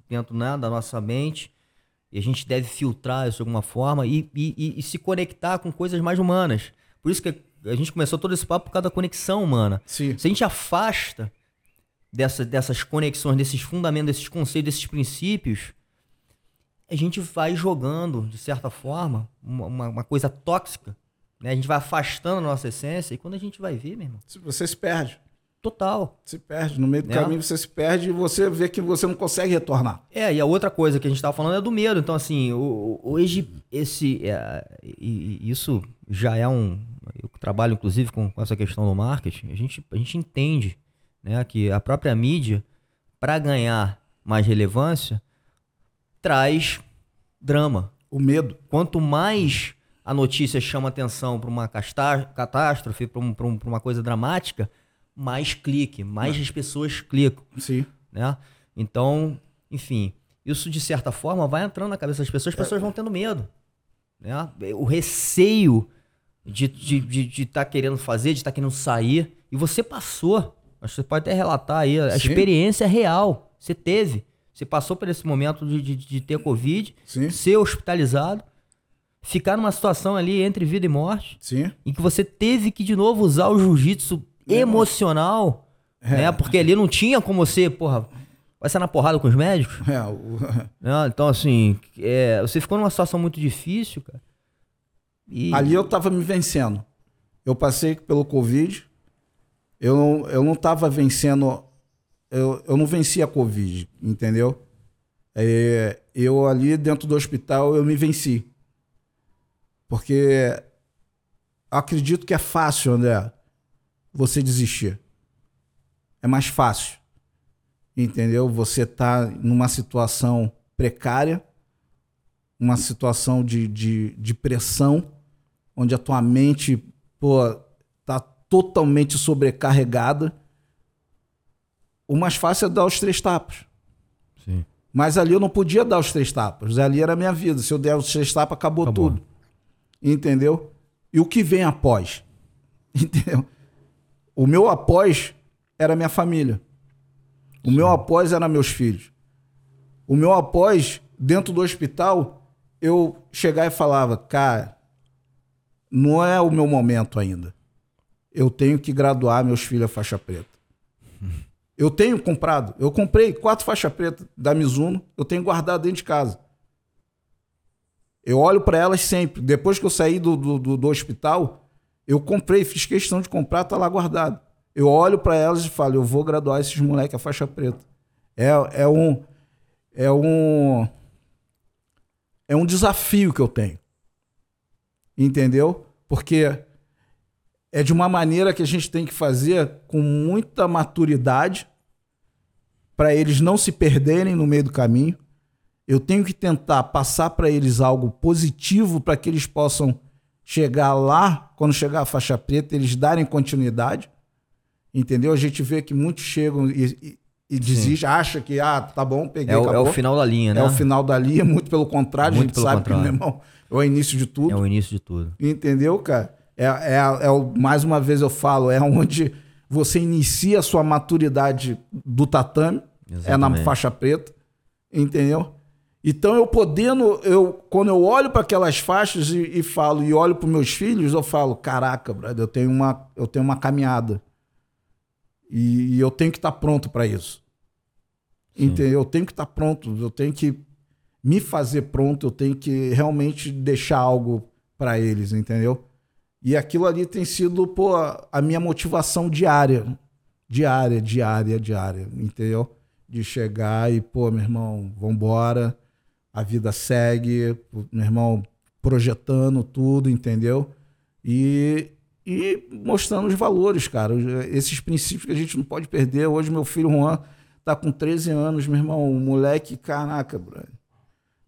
dentro né, da nossa mente. E a gente deve filtrar isso de alguma forma e, e- e- e se conectar com coisas mais humanas. Por isso que a gente começou todo esse papo por causa da conexão humana. Sim. Se a gente afasta dessa, dessas conexões, desses fundamentos, desses conceitos, desses princípios, a gente vai jogando, de certa forma, uma, uma- coisa tóxica. Né? A gente vai afastando a nossa essência e quando a gente vai ver, meu irmão, Você se perde. total. Se perde. No meio do É. caminho você se perde e você vê que você não consegue retornar. É, e a outra coisa que a gente estava falando é do medo. Então, assim, hoje, esse, é, isso já é um. Eu trabalho, inclusive, com, com essa questão do marketing. A gente, a gente entende né, que a própria mídia, para ganhar mais relevância, traz drama. O medo. Quanto mais a notícia chama atenção para uma catástrofe, para um, um- uma coisa dramática, mais clique, mais as pessoas clicam Sim. né? Então, enfim, isso de certa forma vai entrando na cabeça das pessoas, as pessoas vão tendo medo, né? O receio de estar de, de, de tá querendo fazer, de estar querendo sair, e você passou. Acho que você pode até relatar aí, a Sim. experiência real, você teve. Você passou por esse momento de, de, de ter Covid, Sim. ser hospitalizado, ficar numa situação ali entre vida e morte, Sim. em que você teve que de novo usar o jiu-jitsu emocional, né? Porque ali não tinha como você, porra, vai ser na porrada com os médicos, É, o- né? Então, assim, é, você ficou numa situação muito difícil, cara. E, Ali eu tava me vencendo. Eu passei pelo Covid. Eu não, eu não tava vencendo. Eu, eu não venci a Covid, entendeu? É, eu ali dentro do hospital eu me venci. Porque acredito que é fácil, André, você desistir. É mais fácil. Entendeu? Você tá numa situação precária, uma situação de, de, de pressão, onde a tua mente, pô, totalmente sobrecarregada. O mais fácil é dar os três tapas. Sim. Mas ali eu não podia dar os três tapas. Ali era a minha vida. Se eu der os três tapas, acabou, Acabou. tudo. Entendeu? E o que vem após? Entendeu? O meu após era minha família. O meu após era meus filhos. O meu após, dentro do hospital, eu chegava e falava, cara, não é o meu momento ainda. Eu tenho que graduar meus filhos a faixa preta. Eu tenho comprado. Eu comprei quatro faixas pretas da Mizuno. Eu tenho guardado dentro de casa. Eu olho para elas sempre. Depois que eu saí do, do, do, hospital, eu comprei, fiz questão de comprar, tá lá guardado. Eu olho para elas e falo, eu vou graduar esses moleques a faixa preta. É, é um é um é um desafio que eu tenho. Entendeu? Porque é de uma maneira que a gente tem que fazer com muita maturidade para eles não se perderem no meio do caminho. Eu tenho que tentar passar para eles algo positivo para que eles possam chegar lá, quando chegar a faixa preta, eles darem continuidade. Entendeu? A gente vê que muitos chegam e, e, e desistem, acha que, ah, tá bom, peguei, é o, é o final da linha, né? É o final da linha, muito pelo contrário, Muito a gente sabe contrário. que, meu irmão, é o início de tudo. É o início de tudo. Entendeu, cara? É, é, é o, mais uma vez eu falo, é onde você inicia a sua maturidade do tatame, é na Exatamente. faixa preta, entendeu? Então eu podendo, eu, quando eu olho para aquelas faixas e, e falo, e olho para meus filhos, eu falo, caraca, brother, eu tenho uma, eu tenho uma caminhada. E, e eu tenho que estar pronto para isso. Entendeu? Eu tenho que estar pronto, eu tenho que me fazer pronto, eu tenho que realmente deixar algo para eles, entendeu? E aquilo ali tem sido, pô, a minha motivação diária. Diária, diária, diária, entendeu? De chegar e, pô, meu irmão, vambora, a vida segue, meu irmão, projetando tudo, entendeu? E, e mostrando os valores, cara. Esses princípios que a gente não pode perder. Hoje, meu filho Juan tá com 13 anos, meu irmão, um moleque, caraca, brother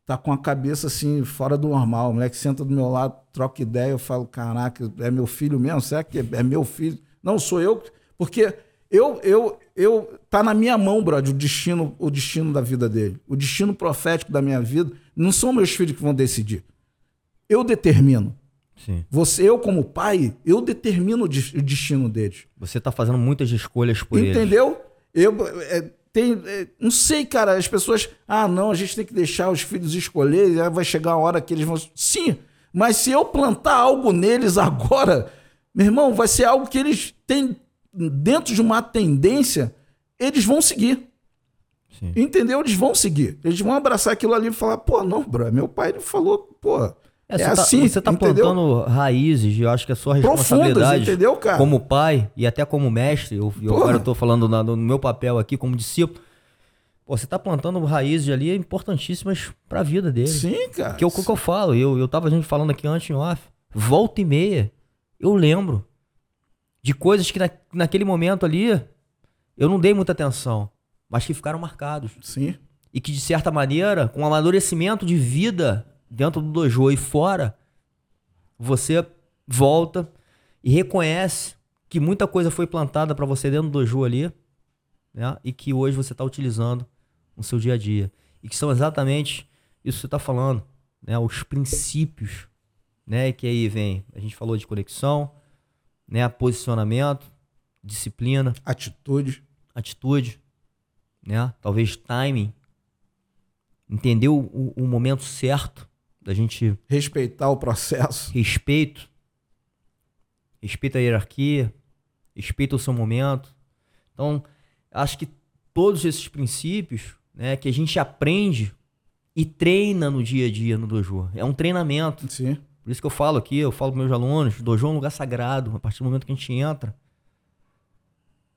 tá com a cabeça assim, fora do normal. O moleque senta do meu lado, troca ideia, eu falo, caraca, é meu filho mesmo? Será que é meu filho? Não, sou eu, porque eu, eu, eu, tá na minha mão, brother, o destino, o destino da vida dele. O destino profético da minha vida. Não são meus filhos que vão decidir. Eu determino. Sim. Você, eu como pai, eu determino o des- o destino deles. Você tá fazendo muitas escolhas por eles. Entendeu? Eu é, tem, é, não sei, cara. As pessoas, ah, não, a gente tem que deixar os filhos escolherem. Vai chegar a hora que eles vão. Sim, mas se eu plantar algo neles agora, meu irmão, vai ser algo que eles têm dentro de uma tendência, eles vão seguir. Sim. Entendeu? Eles vão seguir. Eles vão abraçar aquilo ali e falar, pô, não, bro, meu pai ele falou, pô, é, É, você, tá, assim, você tá entendeu? plantando raízes, eu acho que é sua responsabilidade entendeu, cara? como pai e até como mestre, eu, eu agora eu tô falando na- no meu papel aqui como discípulo. Pô, você tá plantando raízes ali importantíssimas pra vida dele. Sim, cara. Que é o que eu falo, eu, eu tava a gente falando aqui antes em off, volta e meia, eu lembro de coisas que na, naquele momento ali eu não dei muita atenção, mas que ficaram marcados. Sim. E que, de certa maneira, com o amadurecimento de vida dentro do dojo e fora, você volta e reconhece que muita coisa foi plantada para você dentro do dojo ali, né? E que hoje você está utilizando no seu dia a dia. E que são exatamente isso que você está falando, né? Os princípios, né? Que aí vem, a gente falou de conexão, né? Posicionamento, disciplina, Atitude. atitude, né? Talvez timing. Entender o, o- o momento certo da gente Respeitar o processo. respeito, respeita a hierarquia, respeita o seu momento. Então, acho que todos esses princípios, né, que a gente aprende e treina no dia a dia no dojo. É um treinamento. Sim. Por isso que eu falo aqui, eu falo para meus alunos, dojo é um lugar sagrado. A partir do momento que a gente entra,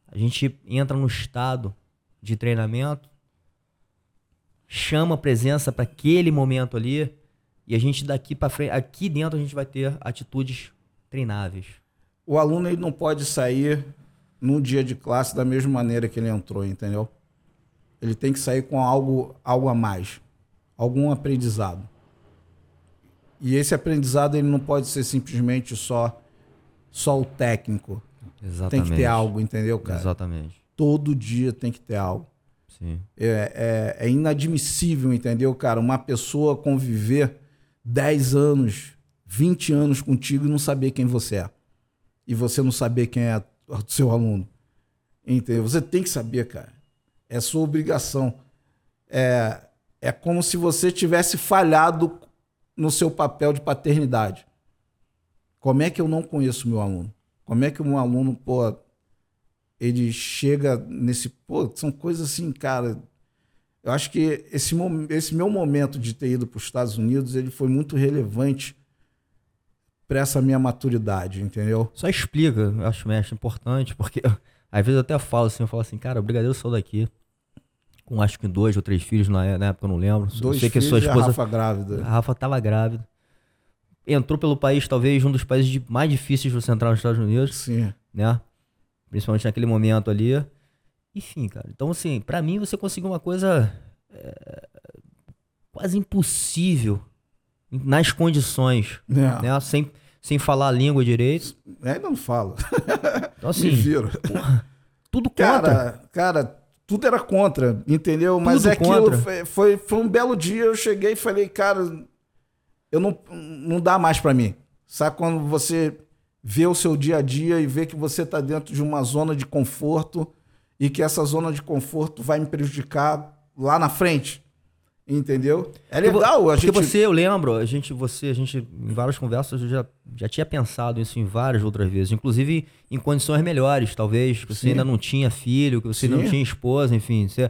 a gente entra no estado de treinamento, chama a presença para aquele momento ali, e a gente daqui para frente, aqui dentro a gente vai ter atitudes treináveis. O aluno ele não pode sair num dia de classe da mesma maneira que ele entrou, entendeu? Ele tem que sair com algo, algo a mais, algum aprendizado. E esse aprendizado ele não pode ser simplesmente só só o técnico. Exatamente. Tem que ter algo, entendeu, cara? Exatamente. Todo dia tem que ter algo. Sim. É, é, é inadmissível, entendeu, cara? Uma pessoa conviver 10 anos, 20 anos contigo e não saber quem você é. E você não saber quem é o seu aluno. Entendeu? Você tem que saber, cara. É sua obrigação. É, é como se você tivesse falhado no seu papel de paternidade. Como é que eu não conheço meu aluno? Como é que um aluno, pô, ele chega nesse. Pô, são coisas assim, cara. Eu acho que esse, esse meu momento de ter ido para os Estados Unidos ele foi muito relevante para essa minha maturidade, entendeu? Só explica, eu acho, mestre, importante, porque às vezes eu até falo assim, eu falo assim, cara, o Brigadeiro saiu daqui com acho que dois ou três filhos na, época, eu não lembro. Dois eu sei que filhos sua esposa, a Rafa grávida. A Rafa estava grávida. Entrou pelo país, talvez um dos países mais difíceis de você entrar nos Estados Unidos. Sim. Né? Principalmente naquele momento ali. Enfim, cara. Então, assim, para mim você conseguiu uma coisa é, quase impossível nas condições. É. Né? Sem, sem falar a língua direito. É, não falo. Então, assim, porra, tudo contra. Cara, cara, tudo era contra, entendeu? Tudo Mas é aquilo foi, foi, foi, um belo dia, eu cheguei e falei, cara, eu não, não dá mais para mim. Sabe quando você vê o seu dia a dia e vê que você está dentro de uma zona de conforto e que essa zona de conforto vai me prejudicar lá na frente. Entendeu? É legal. A gente... Porque você, eu lembro, a gente, você, a gente, em várias conversas, eu já, já tinha pensado isso em várias outras vezes, inclusive em condições melhores, talvez, que você Sim. ainda não tinha filho, que você Sim. não tinha esposa, enfim. Você,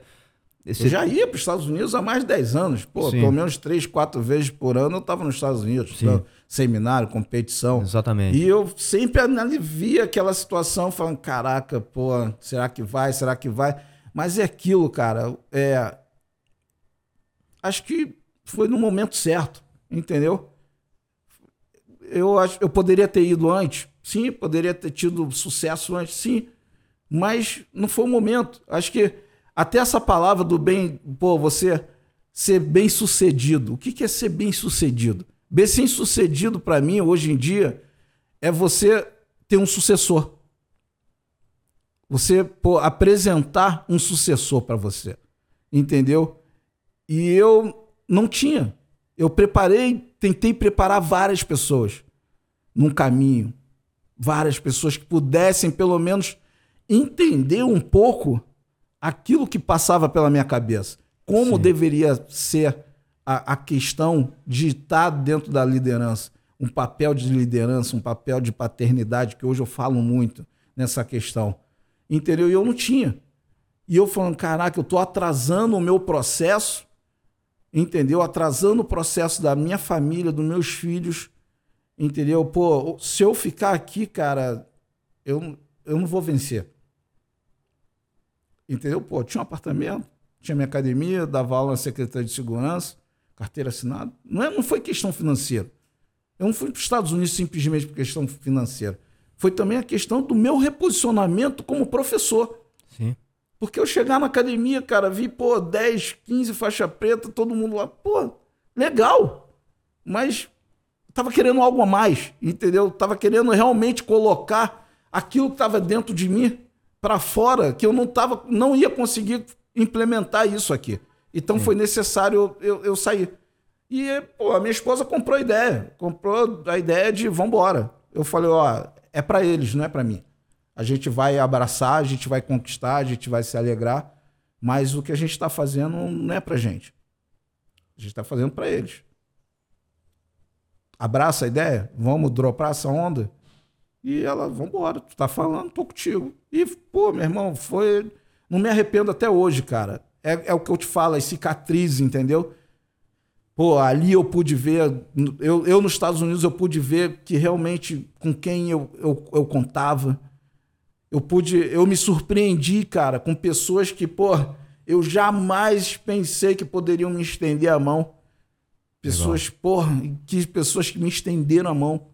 esse... Eu já ia para os Estados Unidos há mais de 10 anos. Pô, Sim. pelo menos três, quatro vezes por ano eu estava nos Estados Unidos. Sim. Seminário, competição. Exatamente. E eu sempre alivia aquela situação, falando: caraca, pô, será que vai? Será que vai? Mas é aquilo, cara. É... Acho que foi no momento certo, entendeu? Eu, acho, eu poderia ter ido antes, sim, poderia ter tido sucesso antes, sim, mas não foi o momento. Acho que até essa palavra do bem, pô, você ser bem sucedido. O que, que é ser bem sucedido? Bem sucedido para mim hoje em dia é você ter um sucessor. Você pô, apresentar um sucessor para você. Entendeu? E eu não tinha. Eu preparei, tentei preparar várias pessoas num caminho. Várias pessoas que pudessem, pelo menos, entender um pouco aquilo que passava pela minha cabeça. Como Sim. deveria ser a, a questão de estar dentro da liderança. Um papel de liderança, um papel de paternidade, que hoje eu falo muito nessa questão. Entendeu? E eu não tinha. E eu falando, caraca, eu estou atrasando o meu processo, entendeu? Atrasando o processo da minha família, dos meus filhos, entendeu? Pô, se eu ficar aqui, cara, eu, eu não vou vencer. Entendeu? Pô, tinha um apartamento, tinha minha academia, dava aula na Secretaria de Segurança, carteira assinada. Não, é, não foi questão financeira. Eu não fui para os Estados Unidos simplesmente por questão financeira. Foi também a questão do meu reposicionamento como professor. Sim. Porque eu chegar na academia, cara, vi, pô, 10, 15 faixa preta, todo mundo lá, pô, legal. Mas tava querendo algo a mais, entendeu? Tava querendo realmente colocar aquilo que estava dentro de mim para fora que eu não tava, não ia conseguir implementar isso aqui. Então foi necessário eu, eu sair. E pô, a minha esposa comprou a ideia, comprou a ideia de vamos embora. Eu falei, ó, é para eles, não é para mim. A gente vai abraçar, a gente vai conquistar, a gente vai se alegrar, mas o que a gente está fazendo não é para gente. A gente está fazendo para eles. Abraça a ideia, vamos dropar essa onda. E ela, vambora, tu tá falando, tô contigo. E, pô, meu irmão, foi. Não me arrependo até hoje, cara. É, é o que eu te falo, as cicatrizes, entendeu? Pô, ali eu pude ver. Eu, eu nos Estados Unidos eu pude ver que realmente com quem eu, eu, eu contava. Eu pude. Eu me surpreendi, cara, com pessoas que, pô, eu jamais pensei que poderiam me estender a mão. Pessoas, pô, que pessoas que me estenderam a mão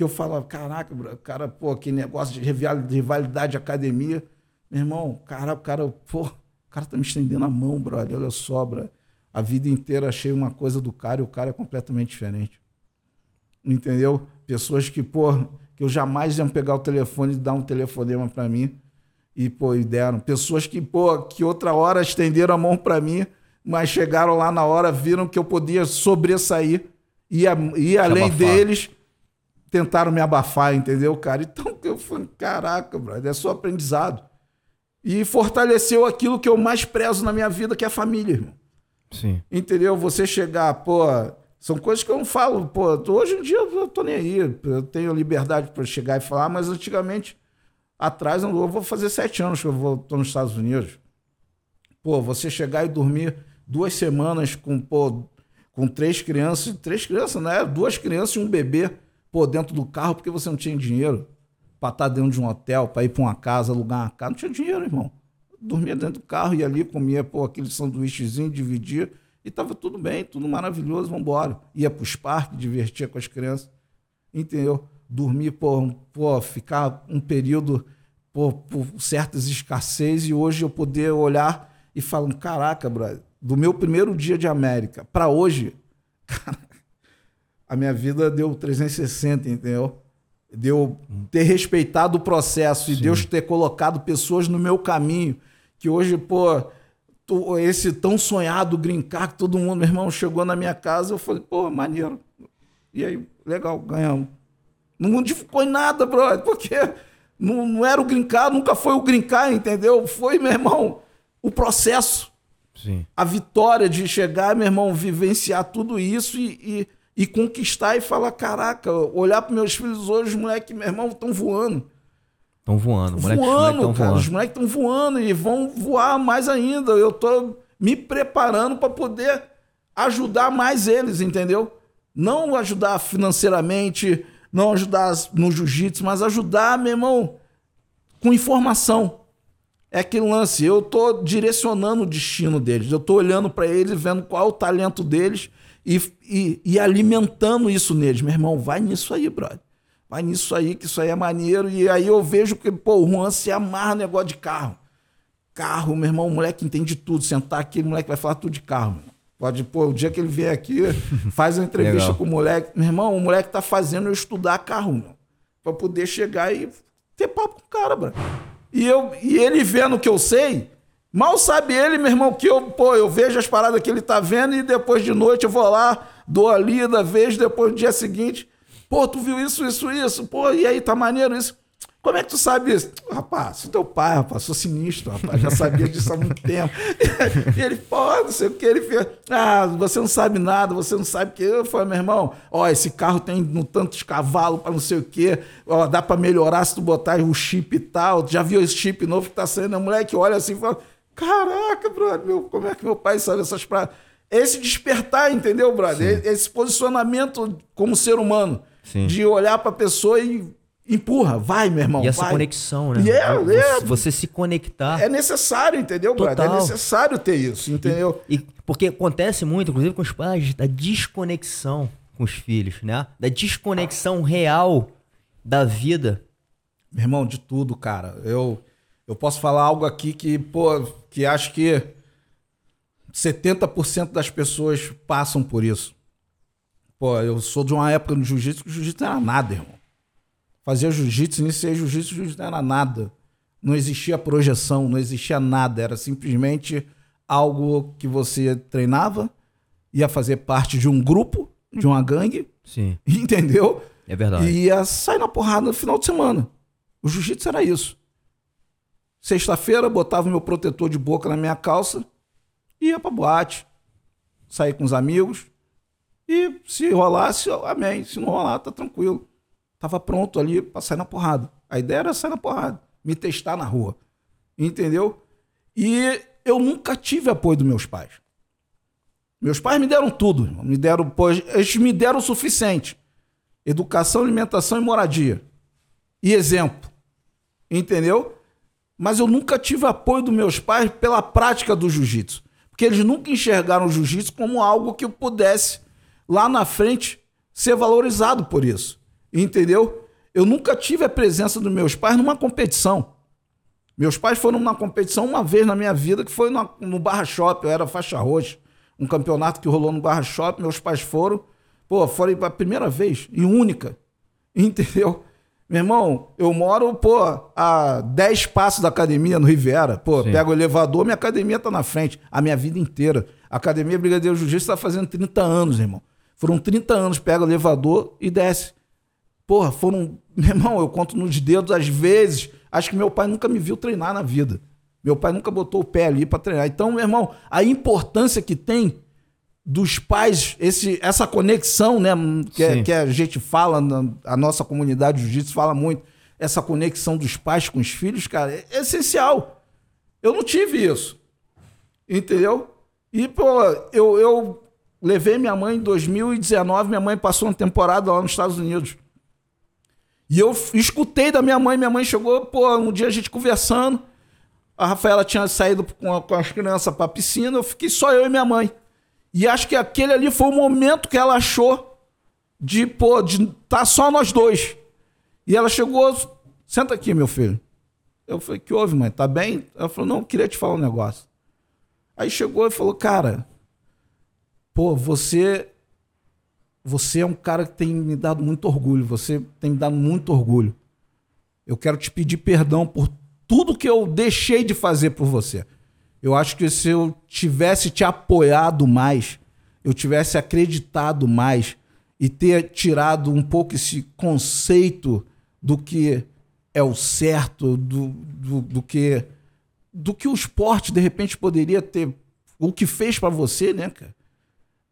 que eu falo, caraca, cara, pô, que negócio de rivalidade de academia. Meu irmão, cara, o cara, pô, o cara tá me estendendo a mão, brother. Olha só, brother. A vida inteira achei uma coisa do cara e o cara é completamente diferente. Entendeu? Pessoas que, pô, que eu jamais ia pegar o telefone e dar um telefonema para mim e, pô, e deram. Pessoas que, pô, que outra hora estenderam a mão para mim, mas chegaram lá na hora, viram que eu podia sobressair e, e além deles tentaram me abafar, entendeu, cara? Então eu falei, caraca, brother, é só aprendizado. E fortaleceu aquilo que eu mais prezo na minha vida, que é a família, irmão. Sim. Entendeu? Você chegar, pô, São coisas que eu não falo, pô, hoje em dia eu tô nem aí, eu tenho liberdade para chegar e falar, mas antigamente, atrás, eu vou fazer sete anos que eu vou, tô nos Estados Unidos. Pô, você chegar e dormir duas semanas com, pô, com três crianças, três crianças, né? Duas crianças e um bebê, pô, dentro do carro porque você não tinha dinheiro para estar tá dentro de um hotel, para ir para uma casa, alugar uma casa. Não tinha dinheiro, irmão. Dormia dentro do carro e ali comia, pô, aquele sanduíchezinho, dividia e tava tudo bem, tudo maravilhoso, vamos embora. Ia para os parques, divertia com as crianças, entendeu? Dormir, pô, pô ficar um período pô, por certas escassez e hoje eu poder olhar e falar, caraca, brother, do meu primeiro dia de América para hoje, cara, a minha vida deu 360, entendeu? Deu ter respeitado o processo Sim. e Deus ter colocado pessoas no meu caminho, que hoje, pô, esse tão sonhado green card, que todo mundo, meu irmão, chegou na minha casa, eu falei, pô, maneiro. E aí, legal, ganhamos. Não modificou em nada, brother, porque não, não era o green card, nunca foi o green card, entendeu? Foi, meu irmão, o processo. Sim. A vitória de chegar, meu irmão, vivenciar tudo isso e, e, e conquistar e falar: caraca, olhar para meus filhos hoje, os moleques, meu irmão, estão voando. Estão voando, moleque, voando, moleque cara. Voando. Os moleques estão voando e vão voar mais ainda. Eu tô me preparando para poder ajudar mais eles, entendeu? Não ajudar financeiramente, não ajudar no jiu-jitsu, mas ajudar, meu irmão, com informação. É aquele lance, eu tô direcionando o destino deles, eu tô olhando para eles, vendo qual é o talento deles e, e, e, alimentando isso neles. Meu irmão, vai nisso aí, brother. Vai nisso aí, que isso aí é maneiro. E aí eu vejo que, pô, o Juan se amarra no negócio de carro. Carro, meu irmão, o moleque entende tudo. Sentar aqui, o moleque vai falar tudo de carro. Pode, pô, o dia que ele vier aqui, faz uma entrevista Legal. com o moleque. Meu irmão, o moleque tá fazendo eu estudar carro, meu. Pra poder chegar e ter papo com o cara, brother. E, eu, e ele vendo o que eu sei, mal sabe ele, meu irmão, que eu, pô, eu vejo as paradas que ele tá vendo e depois de noite eu vou lá, dou a lida, vejo, depois no dia seguinte, pô, tu viu isso, isso, isso, pô, e aí, tá maneiro isso. Como é que tu sabe isso? Rapaz, sou teu pai, rapaz, sou sinistro, rapaz, já sabia disso há muito tempo. E ele, pô, não sei o que, ele fez. Ah, você não sabe nada, você não sabe o que. Eu falei, meu irmão, ó, esse carro tem no tantos cavalos para não sei o que, ó, dá para melhorar se tu botar o chip e tal. Já viu esse chip novo que tá saindo? O moleque olha assim e fala, caraca, brother, meu, como é que meu pai sabe essas pratas? Esse despertar, entendeu, brother? Sim. Esse posicionamento como ser humano. Sim. De olhar para a pessoa e empurra, vai, meu irmão. E essa vai. conexão, né? Yeah, é, yeah. Você, você, se conectar. É necessário, entendeu, Total. brother? É necessário ter isso, entendeu? E, e, porque acontece muito, inclusive com os pais, da desconexão com os filhos, né? Da desconexão real da vida. Meu irmão, de tudo, cara. Eu, eu posso falar algo aqui que, pô, que acho que 70% das pessoas passam por isso. Pô, eu sou de uma época no jiu-jitsu que o jiu-jitsu não era nada, irmão. Fazia jiu-jitsu, iniciei jiu-jitsu, jiu-jitsu não era nada. Não existia projeção, não existia nada. Era simplesmente algo que você treinava, ia fazer parte de um grupo, de uma gangue. Sim. Entendeu? É verdade. E ia sair na porrada no final de semana. O jiu-jitsu era isso. Sexta-feira, botava meu protetor de boca na minha calça, ia pra boate, sair com os amigos. E se rolasse, amém. Se não rolar, tá tranquilo. Tava pronto ali para sair na porrada. A ideia era sair na porrada, me testar na rua. Entendeu? E eu nunca tive apoio dos meus pais. Meus pais me deram tudo, me deram, pois, eles me deram o suficiente. Educação, alimentação e moradia. E exemplo. Entendeu? Mas eu nunca tive apoio dos meus pais pela prática do jiu-jitsu. Porque eles nunca enxergaram o jiu-jitsu como algo que eu pudesse, lá na frente, ser valorizado por isso. Entendeu? Eu nunca tive a presença dos meus pais numa competição. Meus pais foram numa competição uma vez na minha vida, que foi no, no Barra Shop, eu era faixa roxa. Um campeonato que rolou no Barra Shop, meus pais foram. Pô, foram a primeira vez e única. Entendeu? Meu irmão, eu moro, pô, a 10 passos da academia no Riviera. Pô, Sim. pego o elevador, minha academia tá na frente. A minha vida inteira. A Academia Brigadeiro Jiu-Jitsu tá fazendo 30 anos, irmão. Foram 30 anos, pega o elevador e desce. Porra, foram. Meu irmão, eu conto nos dedos às vezes. Acho que meu pai nunca me viu treinar na vida. Meu pai nunca botou o pé ali para treinar. Então, meu irmão, a importância que tem dos pais, esse, essa conexão, né? Que, é, que a gente fala, na, a nossa comunidade de jiu-jitsu fala muito, essa conexão dos pais com os filhos, cara, é essencial. Eu não tive isso. Entendeu? E, pô, eu, eu levei minha mãe em 2019, minha mãe passou uma temporada lá nos Estados Unidos. E eu escutei da minha mãe, minha mãe chegou, pô, um dia a gente conversando, a Rafaela tinha saído com, a- com as crianças pra piscina, eu fiquei só eu e minha mãe. E acho que aquele ali foi o momento que ela achou de, pô, de tá só nós dois. E ela chegou, senta aqui, meu filho. Eu falei, que houve, mãe? Tá bem? Ela falou, não, queria te falar um negócio. Aí chegou e falou, cara, pô, você você é um cara que tem me dado muito orgulho, você tem me dado muito orgulho. Eu quero te pedir perdão por tudo que eu deixei de fazer por você. Eu acho que se eu tivesse te apoiado mais, eu tivesse acreditado mais e ter tirado um pouco esse conceito do que é o certo, do, do, do que do que o esporte de repente poderia ter, o que fez pra você, né, cara?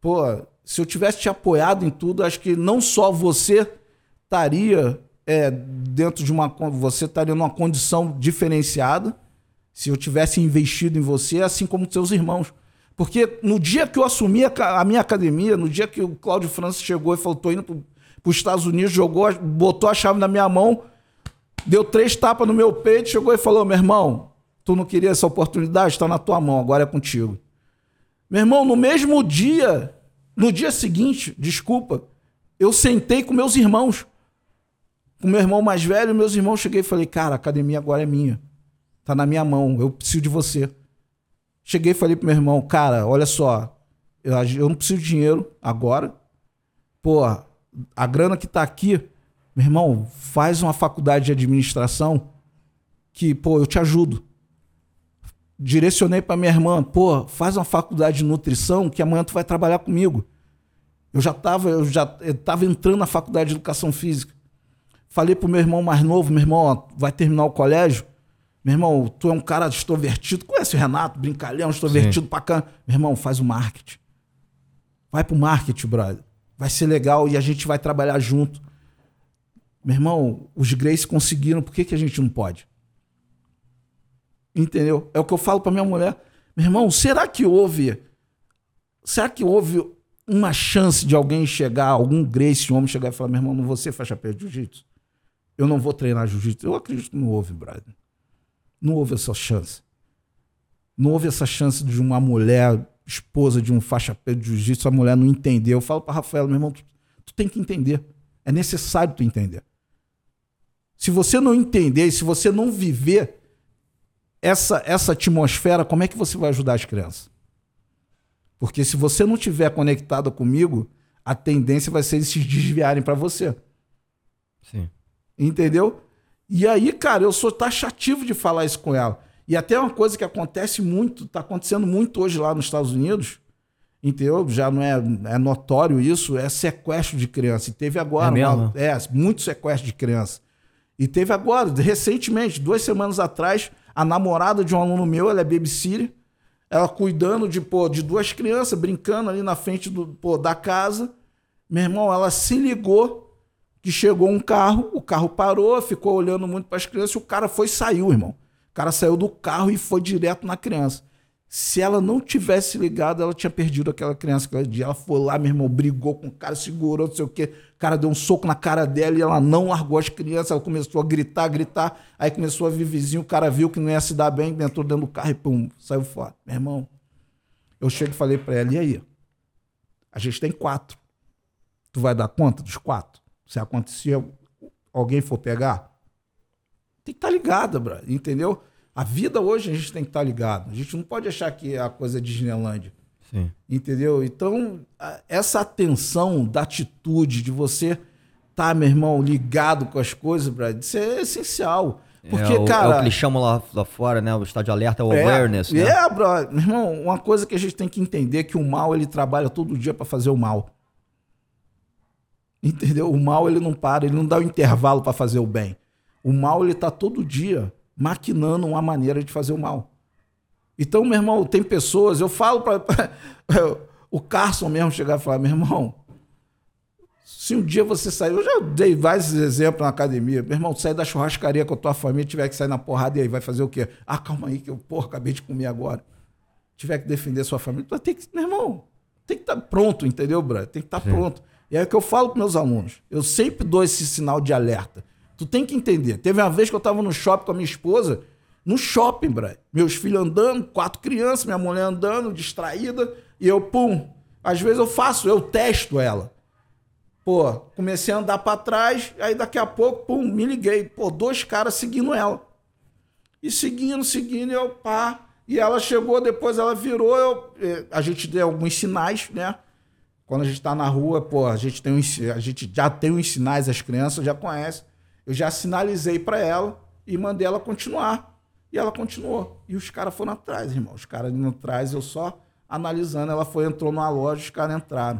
Pô, se eu tivesse te apoiado em tudo, acho que não só você estaria é, dentro de uma. Você estaria numa condição diferenciada se eu tivesse investido em você, assim como seus irmãos. Porque no dia que eu assumi a, minha academia, no dia que o Cláudio França chegou e falou: tô indo para os Estados Unidos, jogou, botou a chave na minha mão, deu três tapas no meu peito, chegou e falou: meu irmão, tu não queria essa oportunidade? Está na tua mão, agora é contigo. Meu irmão, no mesmo dia, no dia seguinte, desculpa, eu sentei com meus irmãos. Com meu irmão mais velho, meus irmãos, cheguei e falei, cara, a academia agora é minha. Tá na minha mão, eu preciso de você. Cheguei e falei pro meu irmão, cara, olha só, eu, eu não preciso de dinheiro agora. Pô, a grana que tá aqui, meu irmão, faz uma faculdade de administração que, pô, eu te ajudo direcionei para minha irmã, pô, faz uma faculdade de nutrição que amanhã tu vai trabalhar comigo. Eu já estava eu já eu tava entrando na faculdade de educação física. Falei pro meu irmão mais novo, meu irmão, ó, vai terminar o colégio. Meu irmão, tu é um cara extrovertido. Conhece o Renato, brincalhão, extrovertido pra cá. Meu irmão, faz o marketing. Vai pro marketing, brother. Vai ser legal e a gente vai trabalhar junto. Meu irmão, os Grace conseguiram, por que, que a gente não pode? Entendeu? É o que eu falo pra minha mulher. Meu irmão, será que houve. Será que houve uma chance de alguém chegar, algum Grace, um homem chegar e falar: meu irmão, não vou ser faixa preta de jiu-jitsu? Eu não vou treinar jiu-jitsu. Eu acredito que não houve, brother. Não houve essa chance. Não houve essa chance de uma mulher, esposa de um faixa de jiu-jitsu, a mulher não entender. Eu falo pra Rafaela, meu irmão, tu, tu tem que entender. É necessário tu entender. Se você não entender, e se você não viver essa, essa atmosfera, como é que você vai ajudar as crianças? Porque se você não tiver conectado comigo, a tendência vai ser eles se desviarem para você. Sim. Entendeu? E aí, cara, eu sou taxativo de falar isso com ela. E até uma coisa que acontece muito, tá acontecendo muito hoje lá nos Estados Unidos, entendeu? Já não é, é notório isso, é sequestro de criança. E teve agora, É uma- é, muito sequestro de criança. E teve agora, recentemente, duas semanas atrás, a namorada de um aluno meu, ela é babysitter, ela cuidando de, pô, de duas crianças, brincando ali na frente do, pô, da casa. Meu irmão, ela se ligou que chegou um carro, o carro parou, ficou olhando muito para as crianças, o cara foi e saiu, irmão. O cara saiu do carro e foi direto na criança. Se ela não tivesse ligado, ela tinha perdido aquela criança aquele dia. Ela foi lá, meu irmão, brigou com o cara, segurou, não sei o quê. O cara deu um soco na cara dela e ela não largou as crianças. Ela começou a gritar, gritar. Aí começou a vir vizinho, o cara viu que não ia se dar bem, entrou dentro do carro e pum, saiu fora. Meu irmão, eu chego e falei para ela, e aí? A gente tem quatro. Tu vai dar conta dos quatro? Se acontecer, alguém for pegar? Tem que estar ligada, bro, entendeu? A vida hoje a gente tem que estar ligado. A gente não pode achar que é a coisa é Disneylândia. Sim. Entendeu? Então, essa atenção da atitude de você tá, meu irmão, ligado com as coisas, Brad, isso é essencial. Porque, é, o, cara. é o que eles chamam lá, lá fora, né? O estado de alerta, o é, awareness, né? É, bro. Meu irmão, uma coisa que a gente tem que entender é que o mal, ele trabalha todo dia para fazer o mal. Entendeu? O mal, ele não para, ele não dá o intervalo para fazer o bem. O mal, ele tá todo dia maquinando uma maneira de fazer o mal. Então, meu irmão, tem pessoas, eu falo para O Carson mesmo chegava e falava, meu irmão, se um dia você sair, eu já dei vários exemplos na academia. Meu irmão, sair da churrascaria com a tua família, tiver que sair na porrada e aí vai fazer o quê? Ah, calma aí, que eu, porra, acabei de comer agora. Tiver que defender sua família, tem que, meu irmão, tem que estar tá pronto, entendeu, Brad? Tem que estar tá pronto. E é o que eu falo para meus alunos. Eu sempre dou esse sinal de alerta. Tu tem que entender. Teve uma vez que eu estava no shopping com a minha esposa, no shopping, Brad. Meus filhos andando, quatro crianças, minha mulher andando, distraída, e eu, pum. Às vezes eu faço, eu testo ela. Pô, comecei a andar para trás, aí daqui a pouco, pum, me liguei. Pô, dois caras seguindo ela. E seguindo, seguindo, eu pá. E ela chegou, depois ela virou, eu, eh, a gente deu alguns sinais, né? Quando a gente tá na rua, pô, a gente, tem uns, a gente já tem uns sinais, as crianças já conhecem. Eu já sinalizei para ela e mandei ela continuar. E ela continuou. E os caras foram atrás, irmão. Os caras indo atrás, eu só analisando. Ela foi, entrou numa loja, os caras entraram.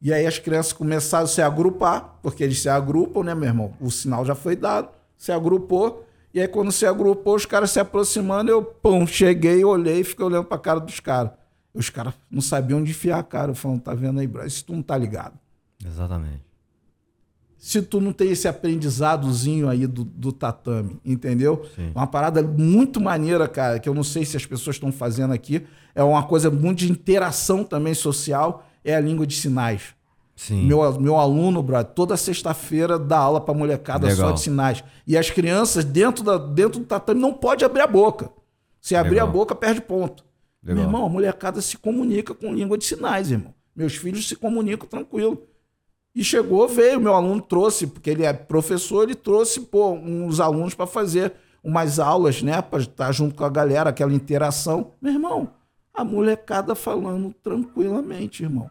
E aí as crianças começaram a se agrupar, porque eles se agrupam, né, meu irmão? O sinal já foi dado, se agrupou. E aí quando se agrupou, os caras se aproximando, eu, pum, cheguei, olhei e fiquei olhando pra cara dos caras. Os caras não sabiam onde enfiar a cara. Falando, tá vendo aí, bro? Isso tu não tá ligado. Exatamente. Se tu não tem esse aprendizadozinho aí do, do tatame, entendeu? Sim. Uma parada muito maneira, cara, que eu não sei se as pessoas estão fazendo aqui. É uma coisa muito de interação também social é a língua de sinais. Sim. Meu, meu aluno, brother, toda sexta-feira dá aula para molecada Legal. só de sinais. E as crianças dentro, da, dentro do tatame não pode abrir a boca. Se abrir Legal. a boca, perde ponto. Legal. Meu irmão, a molecada se comunica com língua de sinais, irmão. Meus filhos se comunicam tranquilo. E chegou, veio, meu aluno trouxe, porque ele é professor, ele trouxe pô, uns alunos para fazer umas aulas, né, para estar junto com a galera, aquela interação. Meu irmão, a molecada falando tranquilamente, irmão.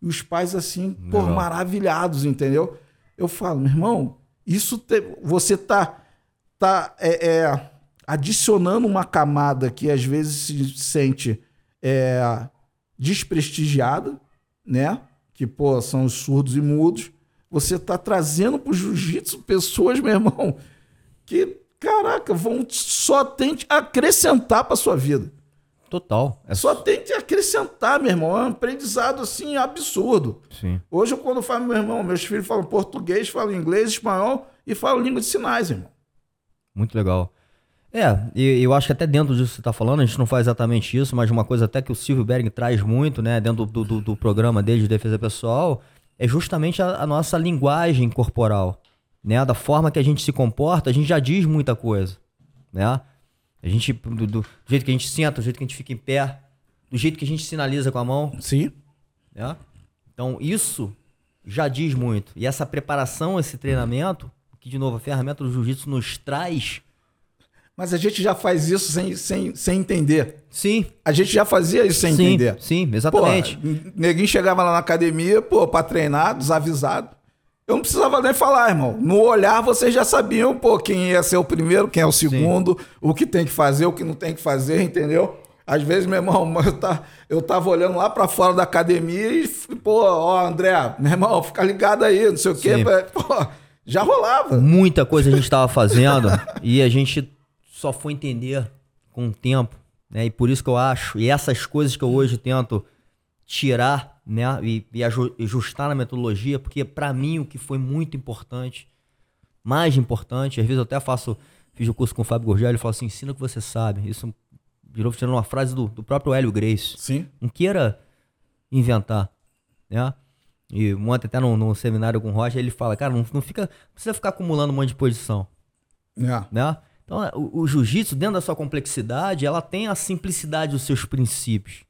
E os pais assim, por maravilhados, entendeu? Eu falo, meu irmão, isso te, você tá, tá é, é, adicionando uma camada que às vezes se sente é, desprestigiada, né? Que, pô, são os surdos e mudos. Você tá trazendo pro jiu-jitsu pessoas, meu irmão, que, caraca, vão só tente acrescentar pra sua vida. Total. É só tem que acrescentar, meu irmão. É um aprendizado assim absurdo. Sim. Hoje, eu, quando eu falo, meu irmão, meus filhos falam português, falam inglês, espanhol e falam língua de sinais, irmão. Muito legal. É, e eu acho que até dentro disso que você está falando, a gente não faz exatamente isso, mas uma coisa até que o Silvio Bering traz muito, né, dentro do, do, do programa dele de defesa pessoal, é justamente a, a, nossa linguagem corporal, né, da forma que a gente se comporta, a gente já diz muita coisa, né? A gente, do, do, jeito que a gente senta, do jeito que a gente fica em pé, do jeito que a gente sinaliza com a mão. Sim. Né? Então, isso já diz muito. E essa preparação, esse treinamento, que, de novo, a ferramenta do jiu-jitsu nos traz. Mas a gente já faz isso sem, sem, sem entender. Sim. A gente já fazia isso sem sim, entender. Sim, exatamente. Pô, neguinho chegava lá na academia, pô, pra treinar, desavisado. Eu não precisava nem falar, irmão. No olhar vocês já sabiam, pô, quem ia ser o primeiro, quem é o segundo, Sim. o que tem que fazer, o que não tem que fazer, entendeu? Às vezes, meu irmão, eu, tá, eu tava olhando lá para fora da academia e, pô, ó, André, meu irmão, fica ligado aí, não sei o quê. Pô, já rolava. Muita coisa a gente tava fazendo e a gente só foi entender com o tempo, né? E por isso que eu acho, e essas coisas que eu hoje tento tirar né, e, e ajustar na metodologia, porque para mim o que foi muito importante, mais importante, às vezes eu até faço, fiz o curso com o Fábio Gurgel, ele fala assim, ensina o que você sabe. Isso virou tirando uma frase do, do próprio Hélio Grace. Sim. Não queira inventar, né? E ontem até num, num seminário com o Rocha, ele fala, cara, não, não, fica, não precisa ficar acumulando um monte de posição. É. Né? Então, o, o jiu-jitsu, dentro da sua complexidade, ela tem a simplicidade dos seus princípios.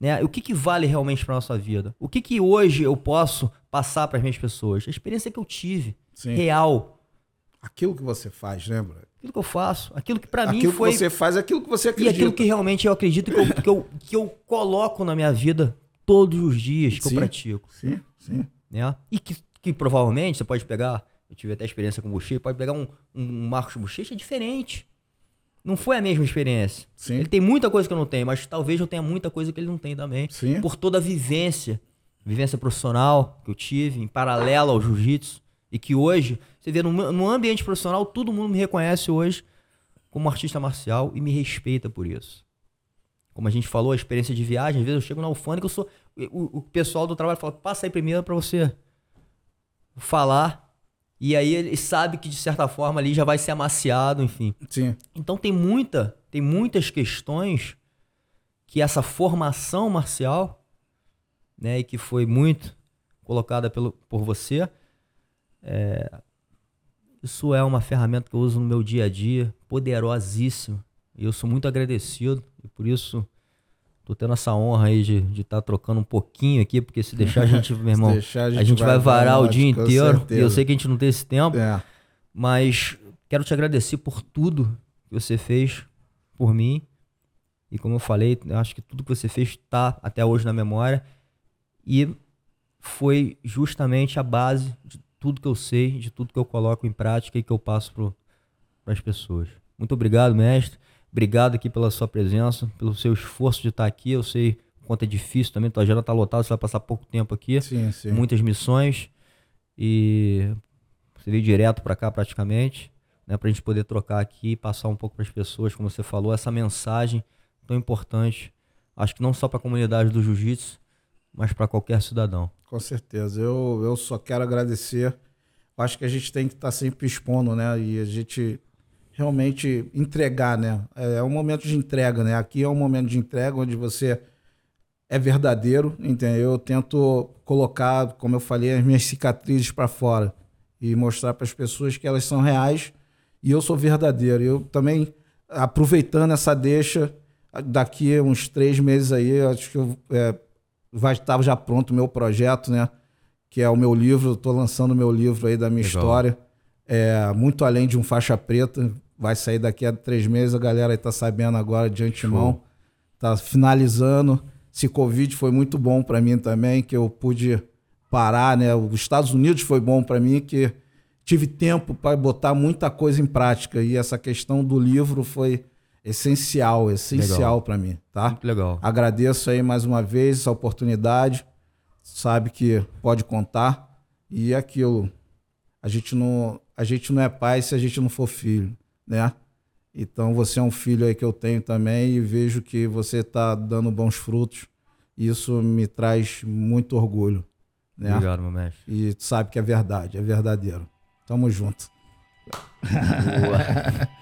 Né? O que, que vale realmente para nossa vida? O que, que hoje eu posso passar para as minhas pessoas? A experiência que eu tive, Sim. real. Aquilo que você faz, lembra? Né, aquilo que eu faço, aquilo que para mim foi. Aquilo que você faz, aquilo que você acredita. E aquilo que realmente eu acredito que eu, que eu, que eu coloco na minha vida todos os dias que sim, eu pratico. Sim, sim. Né? E que, que provavelmente você pode pegar, eu tive até experiência com o Bochecha, pode pegar um, um Marcos Bochecha diferente não foi a mesma experiência. Sim. Ele tem muita coisa que eu não tenho, mas talvez eu tenha muita coisa que ele não tem também. Sim. Por toda a vivência, vivência profissional que eu tive, em paralelo ao jiu-jitsu. E que hoje, você vê, no, no ambiente profissional, todo mundo me reconhece hoje como artista marcial e me respeita por isso. Como a gente falou, a experiência de viagem, às vezes eu chego na alfândega, eu sou o, o pessoal do trabalho fala, passa aí primeiro para você falar. E aí ele sabe que, de certa forma, ali já vai ser amaciado, enfim. Sim. Então tem muita, tem muitas questões que essa formação marcial, né, e que foi muito colocada pelo, por você, é, isso é uma ferramenta que eu uso no meu dia a dia, poderosíssima. E eu sou muito agradecido e por isso tô tendo essa honra aí de estar tá trocando um pouquinho aqui, porque se deixar a gente, meu irmão, a gente, a gente, vai, vai varar o dia inteiro. E eu sei que a gente não tem esse tempo, é. mas quero te agradecer por tudo que você fez por mim. E como eu falei, eu acho que tudo que você fez está até hoje na memória. E foi justamente a base de tudo que eu sei, de tudo que eu coloco em prática e que eu passo para as pessoas. Muito obrigado, mestre. Obrigado aqui pela sua presença, pelo seu esforço de estar aqui. Eu sei o quanto é difícil também. Tua agenda está lotada, você vai passar pouco tempo aqui. Sim, sim. Muitas missões. E você veio direto para cá praticamente, né, para a gente poder trocar aqui e passar um pouco para as pessoas, como você falou, essa mensagem tão importante. Acho que não só para a comunidade do jiu-jitsu, mas para qualquer cidadão. Com certeza. Eu, eu só quero agradecer. Acho que a gente tem que estar tá sempre expondo, né? E a gente realmente entregar, né? É, é um momento de entrega, né? Aqui é um momento de entrega onde você é verdadeiro, entendeu? Eu tento colocar, como eu falei, as minhas cicatrizes para fora e mostrar para as pessoas que elas são reais e eu sou verdadeiro. Eu também, aproveitando essa deixa, daqui uns três meses aí, acho que eu, é, vai estar já pronto o meu projeto, né? Que é o meu livro. Estou lançando o meu livro aí da minha Legal. história. É, muito além de um faixa preta. Vai sair daqui a três meses. A galera está sabendo agora de antemão. Está finalizando. Esse Covid foi muito bom para mim também, que eu pude parar, né? Os Estados Unidos foi bom para mim, que tive tempo para botar muita coisa em prática. E essa questão do livro foi essencial, essencial para mim, tá? Muito legal. Agradeço aí mais uma vez essa oportunidade. Sabe que pode contar. E é aquilo, a gente não, a gente não é pai se a gente não for filho, né? Então você é um filho aí que eu tenho também e vejo que você está dando bons frutos. Isso me traz muito orgulho, né? Obrigado, meu mestre. E sabe que é verdade, é verdadeiro. Tamo junto. Boa.